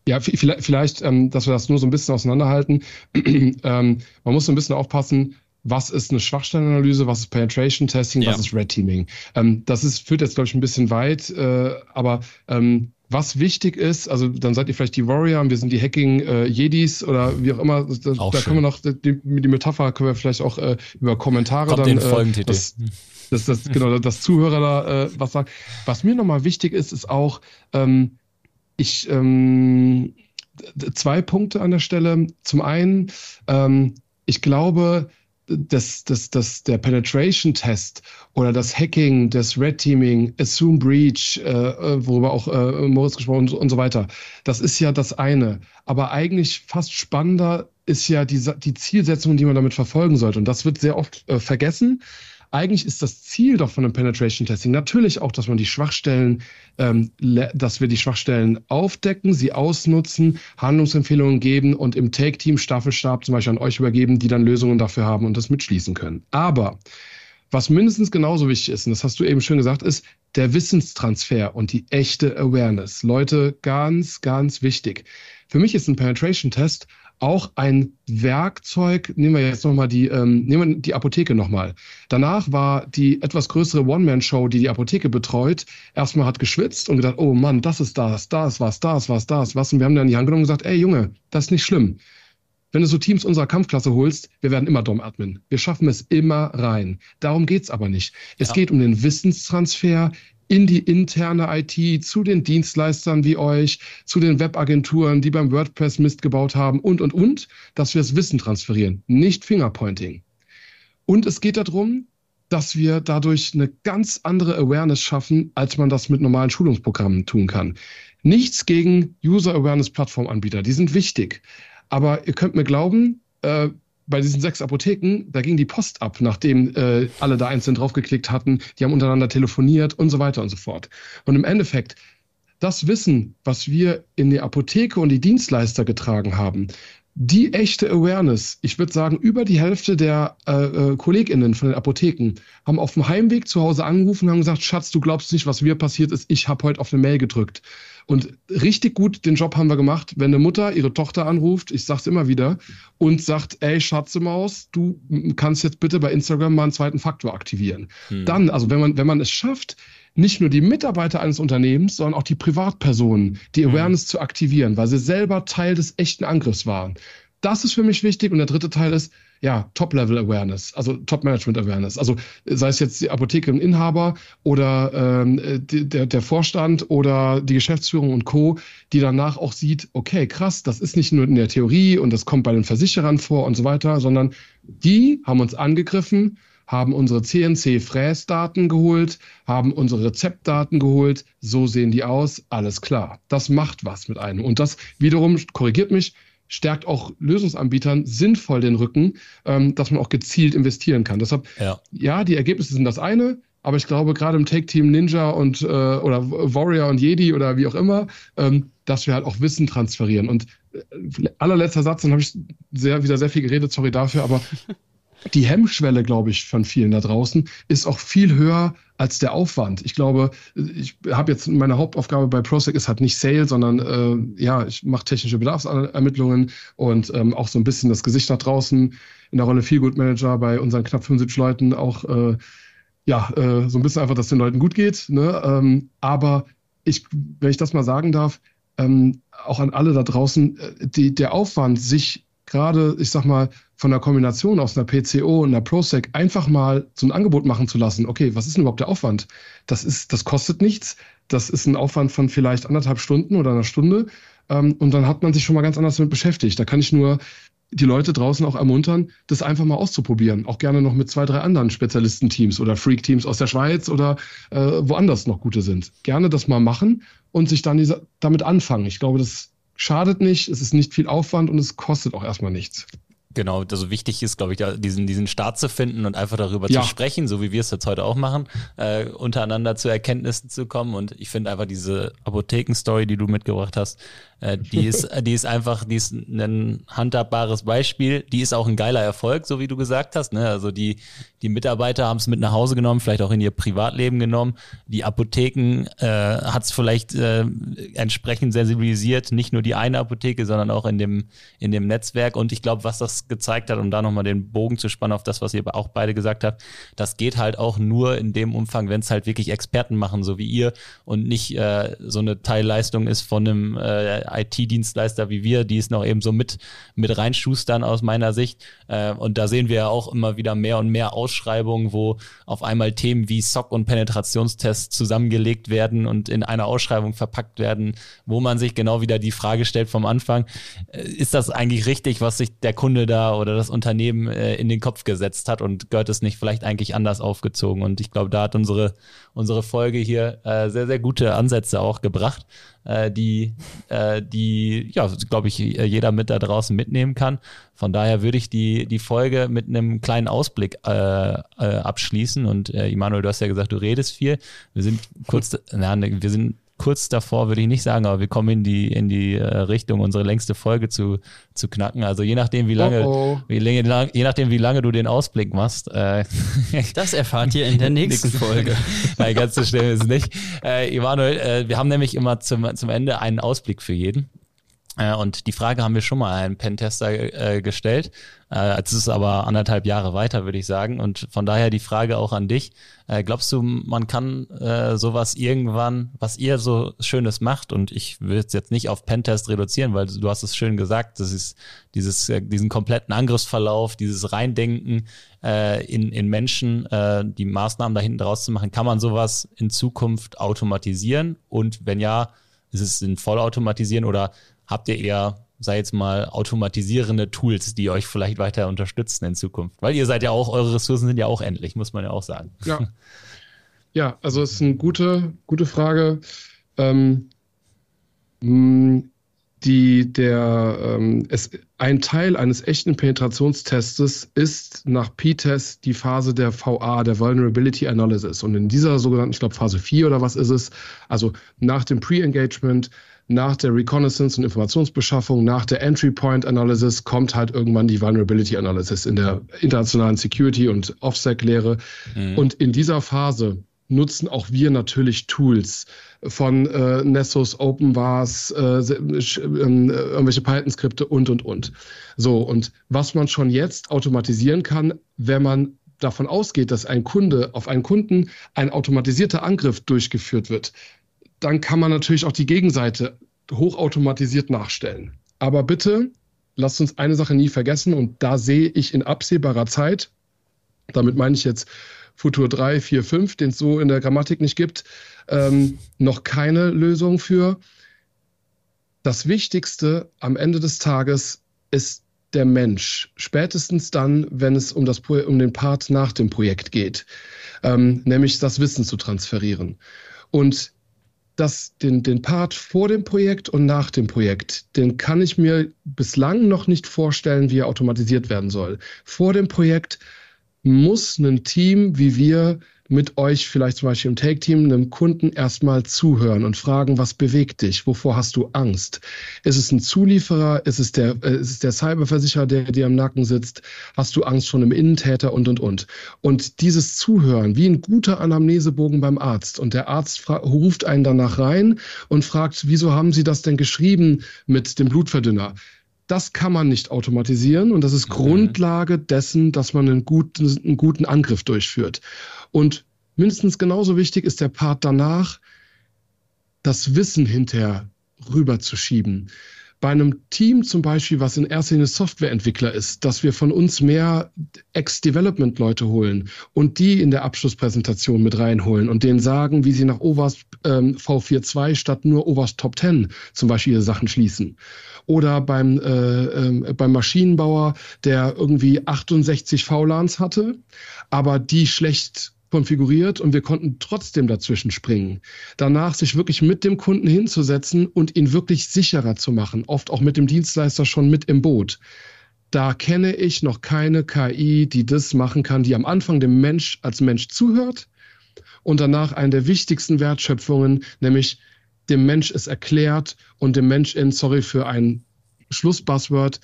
Ja, vielleicht, vielleicht ähm, dass wir das nur so ein bisschen auseinanderhalten. ähm, man muss so ein bisschen aufpassen, was ist eine Schwachstellenanalyse, was ist Penetration Testing, ja. was ist Red Teaming. Ähm, das ist, führt jetzt, glaube ich, ein bisschen weit, äh, aber ähm, was wichtig ist, also dann seid ihr vielleicht die Warrior und wir sind die Hacking-Jedis äh, oder wie auch immer. Da schön. können wir noch, die, die, Metapher können wir vielleicht auch äh, über Kommentare Kommt dann. Den Folgentitel. Äh, das, das, das, genau, das Zuhörer da äh, was sagt. Was mir nochmal wichtig ist, ist auch, ähm, ich ähm, zwei Punkte an der Stelle. Zum einen, ähm, ich glaube, dass, dass, dass der Penetration-Test oder das Hacking, das Red Teaming, Assume Breach, äh, äh, worüber auch äh, Moritz gesprochen und, und so weiter, das ist ja das eine. Aber eigentlich fast spannender ist ja die, die Zielsetzung, die man damit verfolgen sollte. Und das wird sehr oft äh, vergessen eigentlich ist das Ziel doch von einem Penetration Testing natürlich auch, dass man die Schwachstellen, ähm, dass wir die Schwachstellen aufdecken, sie ausnutzen, Handlungsempfehlungen geben und im Take-Team Staffelstab zum Beispiel an euch übergeben, die dann Lösungen dafür haben und das mitschließen können. Aber Was mindestens genauso wichtig ist, und das hast du eben schön gesagt, ist der Wissenstransfer und die echte Awareness. Leute, ganz, ganz wichtig. Für mich ist ein Penetration-Test auch ein Werkzeug. Nehmen wir jetzt nochmal die, ähm, nehmen wir die Apotheke nochmal. Danach war die etwas größere One-Man-Show, die die Apotheke betreut, erstmal hat geschwitzt und gedacht, oh Mann, das ist das, das, was, das, was, das, was. Und wir haben dann die Hand genommen und gesagt, ey Junge, das ist nicht schlimm. Wenn du so Teams unserer Kampfklasse holst, wir werden immer Dom-Admin. Wir schaffen es immer rein. Darum geht's aber nicht. Es ja. geht um den Wissenstransfer in die interne IT, zu den Dienstleistern wie euch, zu den Webagenturen, die beim WordPress Mist gebaut haben und, und, und, dass wir das Wissen transferieren, nicht Fingerpointing. Und es geht darum, dass wir dadurch eine ganz andere Awareness schaffen, als man das mit normalen Schulungsprogrammen tun kann. Nichts gegen User Awareness Plattformanbieter, die sind wichtig. Aber ihr könnt mir glauben, äh, bei diesen sechs Apotheken, da ging die Post ab, nachdem äh, alle da einzeln draufgeklickt hatten, die haben untereinander telefoniert und so weiter und so fort. Und im Endeffekt, das Wissen, was wir in die Apotheke und die Dienstleister getragen haben, die echte Awareness, ich würde sagen, über die Hälfte der äh, äh, KollegInnen von den Apotheken haben auf dem Heimweg zu Hause angerufen und haben gesagt, Schatz, du glaubst nicht, was mir passiert ist, ich habe heute auf eine Mail gedrückt. Und richtig gut den Job haben wir gemacht, wenn eine Mutter ihre Tochter anruft, ich sag's immer wieder, und sagt, ey, Schatzemaus, du kannst jetzt bitte bei Instagram mal einen zweiten Faktor aktivieren. Hm. Dann, also wenn man, wenn man es schafft, nicht nur die Mitarbeiter eines Unternehmens, sondern auch die Privatpersonen, die hm. Awareness hm. zu aktivieren, weil sie selber Teil des echten Angriffs waren. Das ist für mich wichtig. Und der dritte Teil ist, ja, Top-Level-Awareness, also Top-Management-Awareness. Also sei es jetzt die Apotheke und Inhaber oder ähm, die, der, der Vorstand oder die Geschäftsführung und Co., die danach auch sieht, okay, krass, das ist nicht nur in der Theorie und das kommt bei den Versicherern vor und so weiter, sondern die haben uns angegriffen, haben unsere CNC-Fräsdaten geholt, haben unsere Rezeptdaten geholt, so sehen die aus, alles klar. Das macht was mit einem. Und das wiederum, korrigiert mich, stärkt auch Lösungsanbietern sinnvoll den Rücken, ähm, dass man auch gezielt investieren kann. Deshalb, ja. ja, die Ergebnisse sind das eine, aber ich glaube, gerade im Take-Team Ninja und äh, oder Warrior und Jedi oder wie auch immer, ähm, dass wir halt auch Wissen transferieren. Und äh, allerletzter Satz, dann habe ich sehr, wieder sehr viel geredet, sorry dafür, aber die Hemmschwelle, glaube ich, von vielen da draußen ist auch viel höher als der Aufwand. Ich glaube, ich habe jetzt meine Hauptaufgabe bei ProSec ist halt nicht Sale, sondern äh, ja, ich mache technische Bedarfsermittlungen und ähm, auch so ein bisschen das Gesicht nach draußen in der Rolle Feelgood Manager bei unseren knapp 75 Leuten auch äh, ja äh, so ein bisschen einfach, dass den Leuten gut geht. Ne? Ähm, aber ich, wenn ich das mal sagen darf, ähm, auch an alle da draußen, äh, die, der Aufwand, sich gerade, ich sag mal, von der Kombination aus einer PCO und einer ProSec einfach mal so ein Angebot machen zu lassen. Okay, was ist denn überhaupt der Aufwand? Das ist, das kostet nichts. Das ist ein Aufwand von vielleicht anderthalb Stunden oder einer Stunde. Ähm, und dann hat man sich schon mal ganz anders damit beschäftigt. Da kann ich nur die Leute draußen auch ermuntern, das einfach mal auszuprobieren. Auch gerne noch mit zwei, drei anderen Spezialistenteams oder Freak-Teams aus der Schweiz oder äh, woanders noch gute sind. Gerne das mal machen und sich dann diese, damit anfangen. Ich glaube, das schadet nicht, es ist nicht viel Aufwand und es kostet auch erstmal nichts. Genau, also wichtig ist, glaube ich, diesen, diesen Start zu finden und einfach darüber ja. zu sprechen, so wie wir es jetzt heute auch machen, äh, untereinander zu Erkenntnissen zu kommen. Und ich finde einfach diese Apotheken-Story, die du mitgebracht hast, die ist, die ist einfach, die ist ein handhabbares Beispiel. Die ist auch ein geiler Erfolg, so wie du gesagt hast. Ne? Also die, die Mitarbeiter haben es mit nach Hause genommen, vielleicht auch in ihr Privatleben genommen. Die Apotheken äh, hat es vielleicht äh, entsprechend sensibilisiert, nicht nur die eine Apotheke, sondern auch in dem, in dem Netzwerk. Und ich glaube, was das gezeigt hat, um da nochmal den Bogen zu spannen auf das, was ihr auch beide gesagt habt, das geht halt auch nur in dem Umfang, wenn es halt wirklich Experten machen, so wie ihr und nicht äh, so eine Teilleistung ist von einem äh, IT-Dienstleister wie wir, die es noch eben so mit, mit reinschustern aus meiner Sicht. Äh, und da sehen wir ja auch immer wieder mehr und mehr Ausschreibungen, wo auf einmal Themen wie SOC und Penetrationstests zusammengelegt werden und in einer Ausschreibung verpackt werden, wo man sich genau wieder die Frage stellt vom Anfang, äh, ist das eigentlich richtig, was sich der Kunde da oder das Unternehmen äh, in den Kopf gesetzt hat und gehört es nicht vielleicht eigentlich anders aufgezogen? Und ich glaube, da hat unsere, unsere Folge hier äh, sehr, sehr gute Ansätze auch gebracht äh, die, äh, die, ja, glaube ich, jeder mit da draußen mitnehmen kann. Von daher würde ich die, die Folge mit einem kleinen Ausblick äh, äh, abschließen. Und äh, Immanuel, du hast ja gesagt, du redest viel. Wir sind kurz, na, ne, wir sind kurz davor, würde ich nicht sagen, aber wir kommen in die, in die äh, Richtung, unsere längste Folge zu, zu knacken. Also je nachdem, wie lange, oh oh. Wie, lang, je nachdem, wie lange du den Ausblick machst. Äh, das erfahrt ihr in der nächsten Folge. Nein, ganz so schnell ist es nicht. Äh, Emanuel, äh, wir haben nämlich immer zum, zum Ende einen Ausblick für jeden. Äh, und die Frage haben wir schon mal einem Pentester äh, gestellt. Äh, es ist aber anderthalb Jahre weiter, würde ich sagen. Und von daher die Frage auch an dich. Äh, glaubst du, man kann äh, sowas irgendwann, was ihr so Schönes macht, und ich will es jetzt nicht auf Pentest reduzieren, weil du hast es schön gesagt, das ist dieses, äh, diesen kompletten Angriffsverlauf, dieses Reindenken äh, in, in Menschen, äh, die Maßnahmen da hinten draus zu machen, kann man sowas in Zukunft automatisieren? Und wenn ja, ist es in Vollautomatisieren oder habt ihr eher, sei jetzt mal, automatisierende Tools, die euch vielleicht weiter unterstützen in Zukunft? Weil ihr seid ja auch, eure Ressourcen sind ja auch endlich, muss man ja auch sagen. Ja, ja also es ist eine gute, gute Frage. Ähm, die, der, ähm, es, ein Teil eines echten Penetrationstestes ist nach P-Test die Phase der VA, der Vulnerability Analysis. Und in dieser sogenannten, ich glaube Phase 4 oder was ist es, also nach dem Pre-Engagement nach der Reconnaissance und Informationsbeschaffung, nach der Entry Point Analysis kommt halt irgendwann die Vulnerability Analysis in der internationalen Security und OffSec-Lehre. Mhm. Und in dieser Phase nutzen auch wir natürlich Tools von äh, Nessus, OpenVARs, äh, äh, irgendwelche Python-Skripte und, und, und. So, und was man schon jetzt automatisieren kann, wenn man davon ausgeht, dass ein Kunde auf einen Kunden ein automatisierter Angriff durchgeführt wird, dann kann man natürlich auch die Gegenseite hochautomatisiert nachstellen. Aber bitte lasst uns eine Sache nie vergessen und da sehe ich in absehbarer Zeit, damit meine ich jetzt Futur 3, 4, 5, den es so in der Grammatik nicht gibt, ähm, noch keine Lösung für. Das Wichtigste am Ende des Tages ist der Mensch. Spätestens dann, wenn es um, das, um den Part nach dem Projekt geht, ähm, nämlich das Wissen zu transferieren. Und das, den, den Part vor dem Projekt und nach dem Projekt, den kann ich mir bislang noch nicht vorstellen, wie er automatisiert werden soll. Vor dem Projekt muss ein Team wie wir mit euch, vielleicht zum Beispiel im Take-Team, einem Kunden erstmal zuhören und fragen, was bewegt dich? Wovor hast du Angst? Ist es ein Zulieferer? Ist es der, äh, ist es der Cyberversicherer, der dir am Nacken sitzt? Hast du Angst vor einem Innentäter und, und, und? Und dieses Zuhören, wie ein guter Anamnesebogen beim Arzt. Und der Arzt ruft einen danach rein und fragt, wieso haben Sie das denn geschrieben mit dem Blutverdünner? Das kann man nicht automatisieren und das ist mhm. Grundlage dessen, dass man einen guten, einen guten Angriff durchführt. Und mindestens genauso wichtig ist der Part danach, das Wissen hinterher rüberzuschieben bei einem Team zum Beispiel, was in erster Linie Softwareentwickler ist, dass wir von uns mehr Ex-Development-Leute holen und die in der Abschlusspräsentation mit reinholen und denen sagen, wie sie nach OWASP ähm, V42 statt nur OWASP Top 10 zum Beispiel ihre Sachen schließen. Oder beim, äh, äh, beim Maschinenbauer, der irgendwie 68 VLANs hatte, aber die schlecht konfiguriert und wir konnten trotzdem dazwischen springen. Danach sich wirklich mit dem Kunden hinzusetzen und ihn wirklich sicherer zu machen, oft auch mit dem Dienstleister schon mit im Boot. Da kenne ich noch keine KI, die das machen kann, die am Anfang dem Mensch als Mensch zuhört und danach eine der wichtigsten Wertschöpfungen, nämlich dem Mensch es erklärt und dem Mensch in, sorry für ein Schlussbuzzword,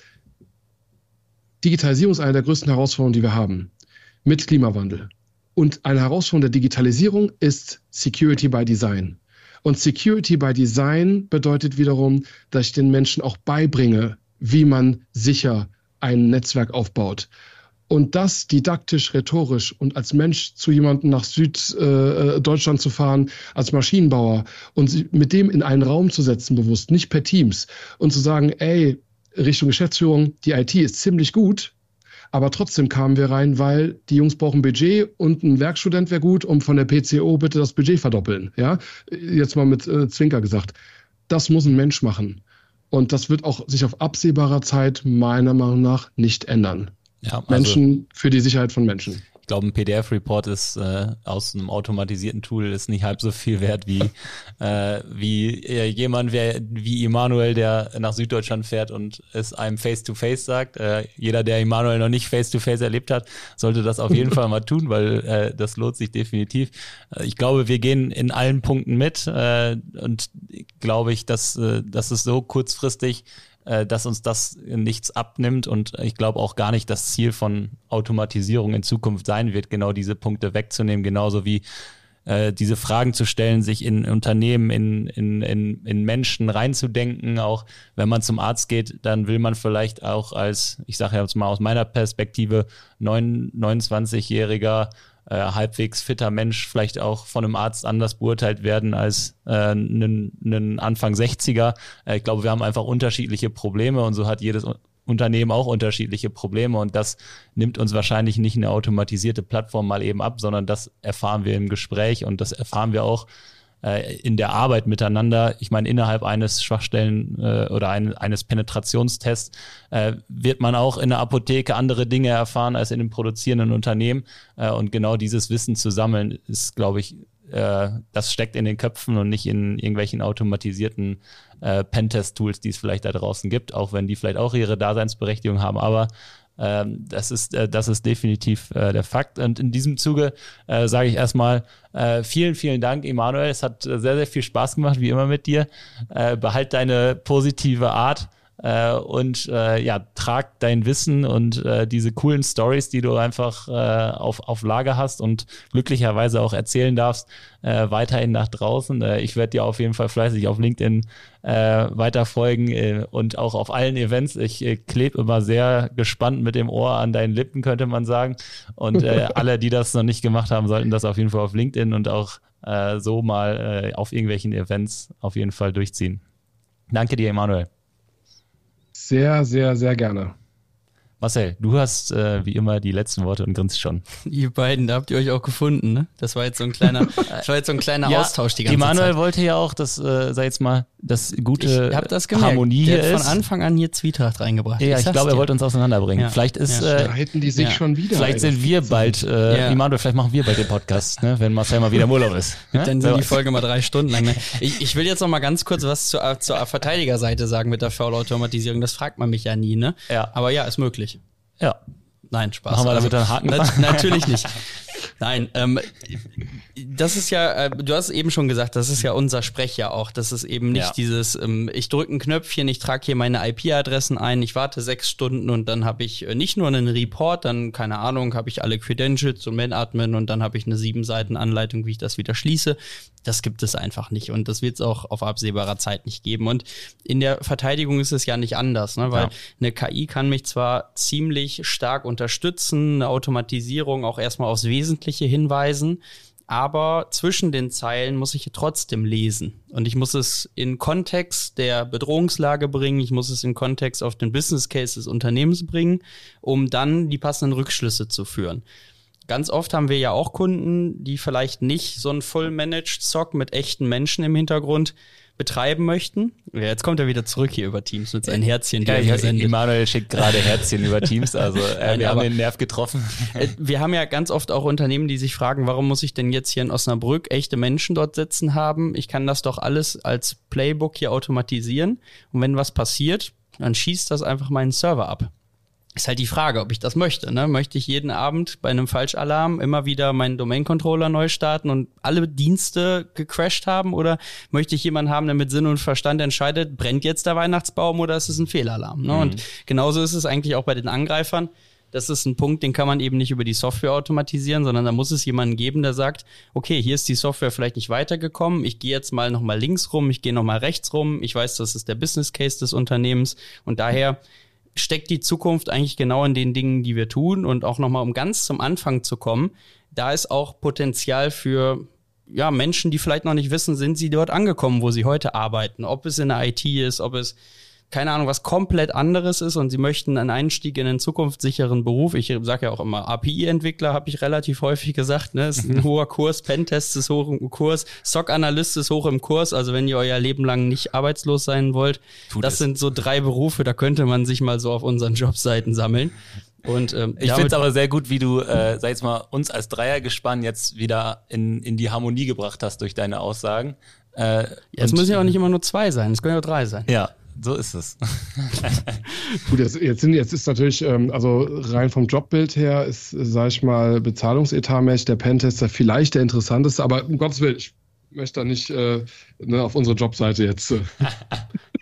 Digitalisierung ist eine der größten Herausforderungen, die wir haben. Mit Klimawandel. Und eine Herausforderung der Digitalisierung ist Security by Design. Und Security by Design bedeutet wiederum, dass ich den Menschen auch beibringe, wie man sicher ein Netzwerk aufbaut. Und das didaktisch, rhetorisch und als Mensch zu jemandem nach Süddeutschland äh, zu fahren, als Maschinenbauer und mit dem in einen Raum zu setzen, bewusst, nicht per Teams, und zu sagen, ey, Richtung Geschäftsführung, die IT ist ziemlich gut, aber trotzdem kamen wir rein, weil die Jungs brauchen Budget und ein Werkstudent wäre gut, um von der PCO bitte das Budget verdoppeln. Ja, jetzt mal mit äh, Zwinker gesagt. Das muss ein Mensch machen. Und das wird auch sich auf absehbarer Zeit meiner Meinung nach nicht ändern. Ja, also Menschen für die Sicherheit von Menschen glaube, ein PDF-Report ist äh, aus einem automatisierten Tool ist nicht halb so viel wert wie, äh, wie äh, jemand wer, wie Emanuel, der nach Süddeutschland fährt und es einem Face-to-Face -face sagt. Äh, jeder, der Emanuel noch nicht Face-to-Face -face erlebt hat, sollte das auf jeden Fall mal tun, weil äh, das lohnt sich definitiv. Äh, ich glaube, wir gehen in allen Punkten mit äh, und glaube ich, dass, äh, dass es so kurzfristig äh, dass uns das nichts abnimmt. Und ich glaube auch gar nicht, das Ziel von Automatisierung in Zukunft sein wird, genau diese Punkte wegzunehmen, genauso wie äh, diese Fragen zu stellen, sich in Unternehmen, in, in, in, in Menschen reinzudenken. Auch wenn man zum Arzt geht, dann will man vielleicht auch als, ich sage jetzt mal aus meiner Perspektive, 29-jähriger äh, halbwegs fitter Mensch vielleicht auch von einem Arzt anders beurteilt werden als äh, ein, Anfang 60er. Äh, ich glaube, wir haben einfach unterschiedliche Probleme und so hat jedes Unternehmen auch unterschiedliche Probleme und das nimmt uns wahrscheinlich nicht eine automatisierte Plattform mal eben ab, sondern das erfahren wir im Gespräch und das erfahren wir auch äh, in der Arbeit miteinander. Ich meine, innerhalb eines Schwachstellen äh, oder ein, eines Penetrationstests äh, wird man auch in der Apotheke andere Dinge erfahren als in einem produzierenden Unternehmen. Äh, und genau dieses Wissen zu sammeln, ist, glaube ich, äh, das steckt in den Köpfen und nicht in irgendwelchen automatisierten äh, Pentest-Tools, die es vielleicht da draußen gibt, auch wenn die vielleicht auch ihre Daseinsberechtigung haben. Aber das, ist, äh, das ist definitiv äh, der Fakt. Und in diesem Zuge äh, sage ich erstmal vielen, vielen Dank, Emanuel. Es hat sehr, sehr viel Spaß gemacht, wie immer mit dir. Behalt deine positive Art äh, und äh, ja, trag dein Wissen und äh, diese coolen Stories, die du einfach äh, auf, auf Lager hast und glücklicherweise auch erzählen darfst, äh, weiterhin nach draußen. Äh, ich werde dir auf jeden Fall fleißig auf LinkedIn äh, weiter folgen äh, und auch auf allen Events. Ich äh, klebe immer sehr gespannt mit dem Ohr an deinen Lippen, könnte man sagen. Und äh, alle, die das noch nicht gemacht haben, sollten das auf jeden Fall auf LinkedIn und auch äh, so mal äh, auf irgendwelchen Events auf jeden Fall durchziehen. Danke dir, Emanuel. Sehr, sehr, sehr gerne. Marcel, du hast äh, wie immer die letzten Worte und grinst schon. Ihr beiden, da habt ihr euch auch gefunden, ne? Das war jetzt so ein kleiner, das war jetzt so ein kleiner ja, Austausch die ganze Emanuel Zeit. Emanuel wollte ja auch, dass, äh, sag jetzt mal, das gute ich hab das Harmonie Der hier ist. von Anfang an hier Zwietracht reingebracht. Ja, ich, ich glaube, er wollte uns auseinanderbringen. Ja. Vielleicht ist, ja. äh, da hätten die sich schon wieder. Vielleicht sind wir bald, äh, ja. Emanuel, vielleicht machen wir bald den Podcast, ne? wenn Marcel mal wieder im Urlaub ist. Ja? Dann sind die Folge mal drei Stunden lang. Ne? Ich, ich will jetzt noch mal ganz kurz was zur, zur Verteidigerseite sagen mit der Foul-Automatisierung. Das fragt man mich ja nie, ne? Ja. Aber ja, ist möglich. Ja. Nein, Spaß. Machen wir damit einen Haken? Na, natürlich nicht. Nein, ähm, das ist ja, äh, du hast eben schon gesagt, das ist ja unser Sprech ja auch. Das ist eben nicht ja. dieses, ähm, ich drücke ein Knöpfchen, ich trage hier meine IP-Adressen ein, ich warte sechs Stunden und dann habe ich äh, nicht nur einen Report, dann, keine Ahnung, habe ich alle Credentials und Man-Admin und dann habe ich eine sieben Seiten Anleitung, wie ich das wieder schließe. Das gibt es einfach nicht und das wird es auch auf absehbarer Zeit nicht geben. Und in der Verteidigung ist es ja nicht anders, ne? weil ja. eine KI kann mich zwar ziemlich stark unterstützen, eine Automatisierung auch erstmal aufs Wesentliche hinweisen, aber zwischen den Zeilen muss ich trotzdem lesen. Und ich muss es in Kontext der Bedrohungslage bringen, ich muss es in Kontext auf den Business Case des Unternehmens bringen, um dann die passenden Rückschlüsse zu führen. Ganz oft haben wir ja auch Kunden, die vielleicht nicht so ein Full-Managed Sock mit echten Menschen im Hintergrund betreiben möchten. Ja, jetzt kommt er wieder zurück hier über Teams mit seinen Herzchen, die ja, er sendet. Emanuel schickt gerade Herzchen über Teams, also äh, Nein, wir haben den Nerv getroffen. Äh, wir haben ja ganz oft auch Unternehmen, die sich fragen, warum muss ich denn jetzt hier in Osnabrück echte Menschen dort sitzen haben? Ich kann das doch alles als Playbook hier automatisieren und wenn was passiert, dann schießt das einfach meinen Server ab ist halt die Frage, ob ich das möchte. Ne? Möchte ich jeden Abend bei einem Falschalarm immer wieder meinen Domain-Controller neu starten und alle Dienste gecrashed haben? Oder möchte ich jemanden haben, der mit Sinn und Verstand entscheidet, brennt jetzt der Weihnachtsbaum oder ist es ein Fehlalarm? Ne? Mhm. Und genauso ist es eigentlich auch bei den Angreifern. Das ist ein Punkt, den kann man eben nicht über die Software automatisieren, sondern da muss es jemanden geben, der sagt, okay, hier ist die Software vielleicht nicht weitergekommen, ich gehe jetzt mal nochmal links rum, ich gehe nochmal rechts rum, ich weiß, das ist der Business Case des Unternehmens und daher steckt die Zukunft eigentlich genau in den Dingen, die wir tun. Und auch nochmal, um ganz zum Anfang zu kommen, da ist auch Potenzial für ja, Menschen, die vielleicht noch nicht wissen, sind sie dort angekommen, wo sie heute arbeiten. Ob es in der IT ist, ob es keine Ahnung, was komplett anderes ist und sie möchten einen Einstieg in einen zukunftssicheren Beruf. Ich sage ja auch immer, API-Entwickler habe ich relativ häufig gesagt, ne? Ist ein mhm. hoher Kurs, Pentest ist hoch im Kurs, SOC-Analyst ist hoch im Kurs. Also wenn ihr euer Leben lang nicht arbeitslos sein wollt, Tut das es. sind so drei Berufe, da könnte man sich mal so auf unseren Jobseiten sammeln. Und ähm, ich finde es aber sehr gut, wie du, äh, sag jetzt mal, uns als Dreiergespann jetzt wieder in, in die Harmonie gebracht hast durch deine Aussagen. Äh, ja, es müssen ja auch nicht immer nur zwei sein, es können ja auch drei sein. Ja, so ist es. Gut, jetzt, jetzt, sind, jetzt ist natürlich, ähm, also rein vom Jobbild her ist, sag ich mal, bezahlungsetatmäßig der Pentester vielleicht der interessanteste, aber um Gottes Willen, ich möchte da nicht äh, ne, auf unsere Jobseite jetzt. Äh.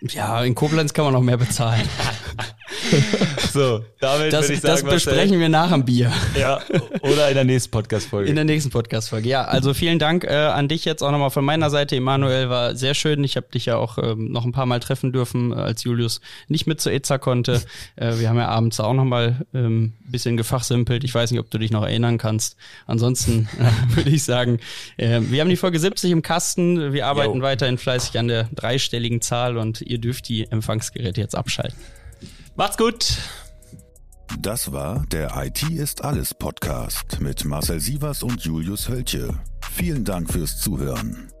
ja, in Koblenz kann man noch mehr bezahlen. so, damit das, würde ich sagen, das besprechen wir nach dem Bier. Ja, oder in der nächsten Podcast-Folge. In der nächsten Podcast-Folge, ja. Also vielen Dank äh, an dich jetzt auch nochmal von meiner Seite. Emanuel war sehr schön. Ich habe dich ja auch ähm, noch ein paar Mal treffen dürfen, äh, als Julius nicht mit zur EZA konnte. Äh, wir haben ja abends auch nochmal ein ähm, bisschen gefachsimpelt. Ich weiß nicht, ob du dich noch erinnern kannst. Ansonsten äh, würde ich sagen, äh, wir haben die Folge 70 im Kasten. Wir arbeiten jo. weiterhin fleißig an der dreistelligen Zahl und ihr dürft die Empfangsgeräte jetzt abschalten. Macht's gut. Das war der IT ist alles Podcast mit Marcel Sievers und Julius Hölche. Vielen Dank fürs Zuhören.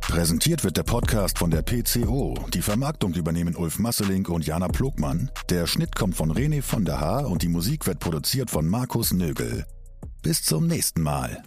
Präsentiert wird der Podcast von der PCO. Die Vermarktung übernehmen Ulf Masseling und Jana Plogmann. Der Schnitt kommt von René von der Haar und die Musik wird produziert von Markus Nögel. Bis zum nächsten Mal.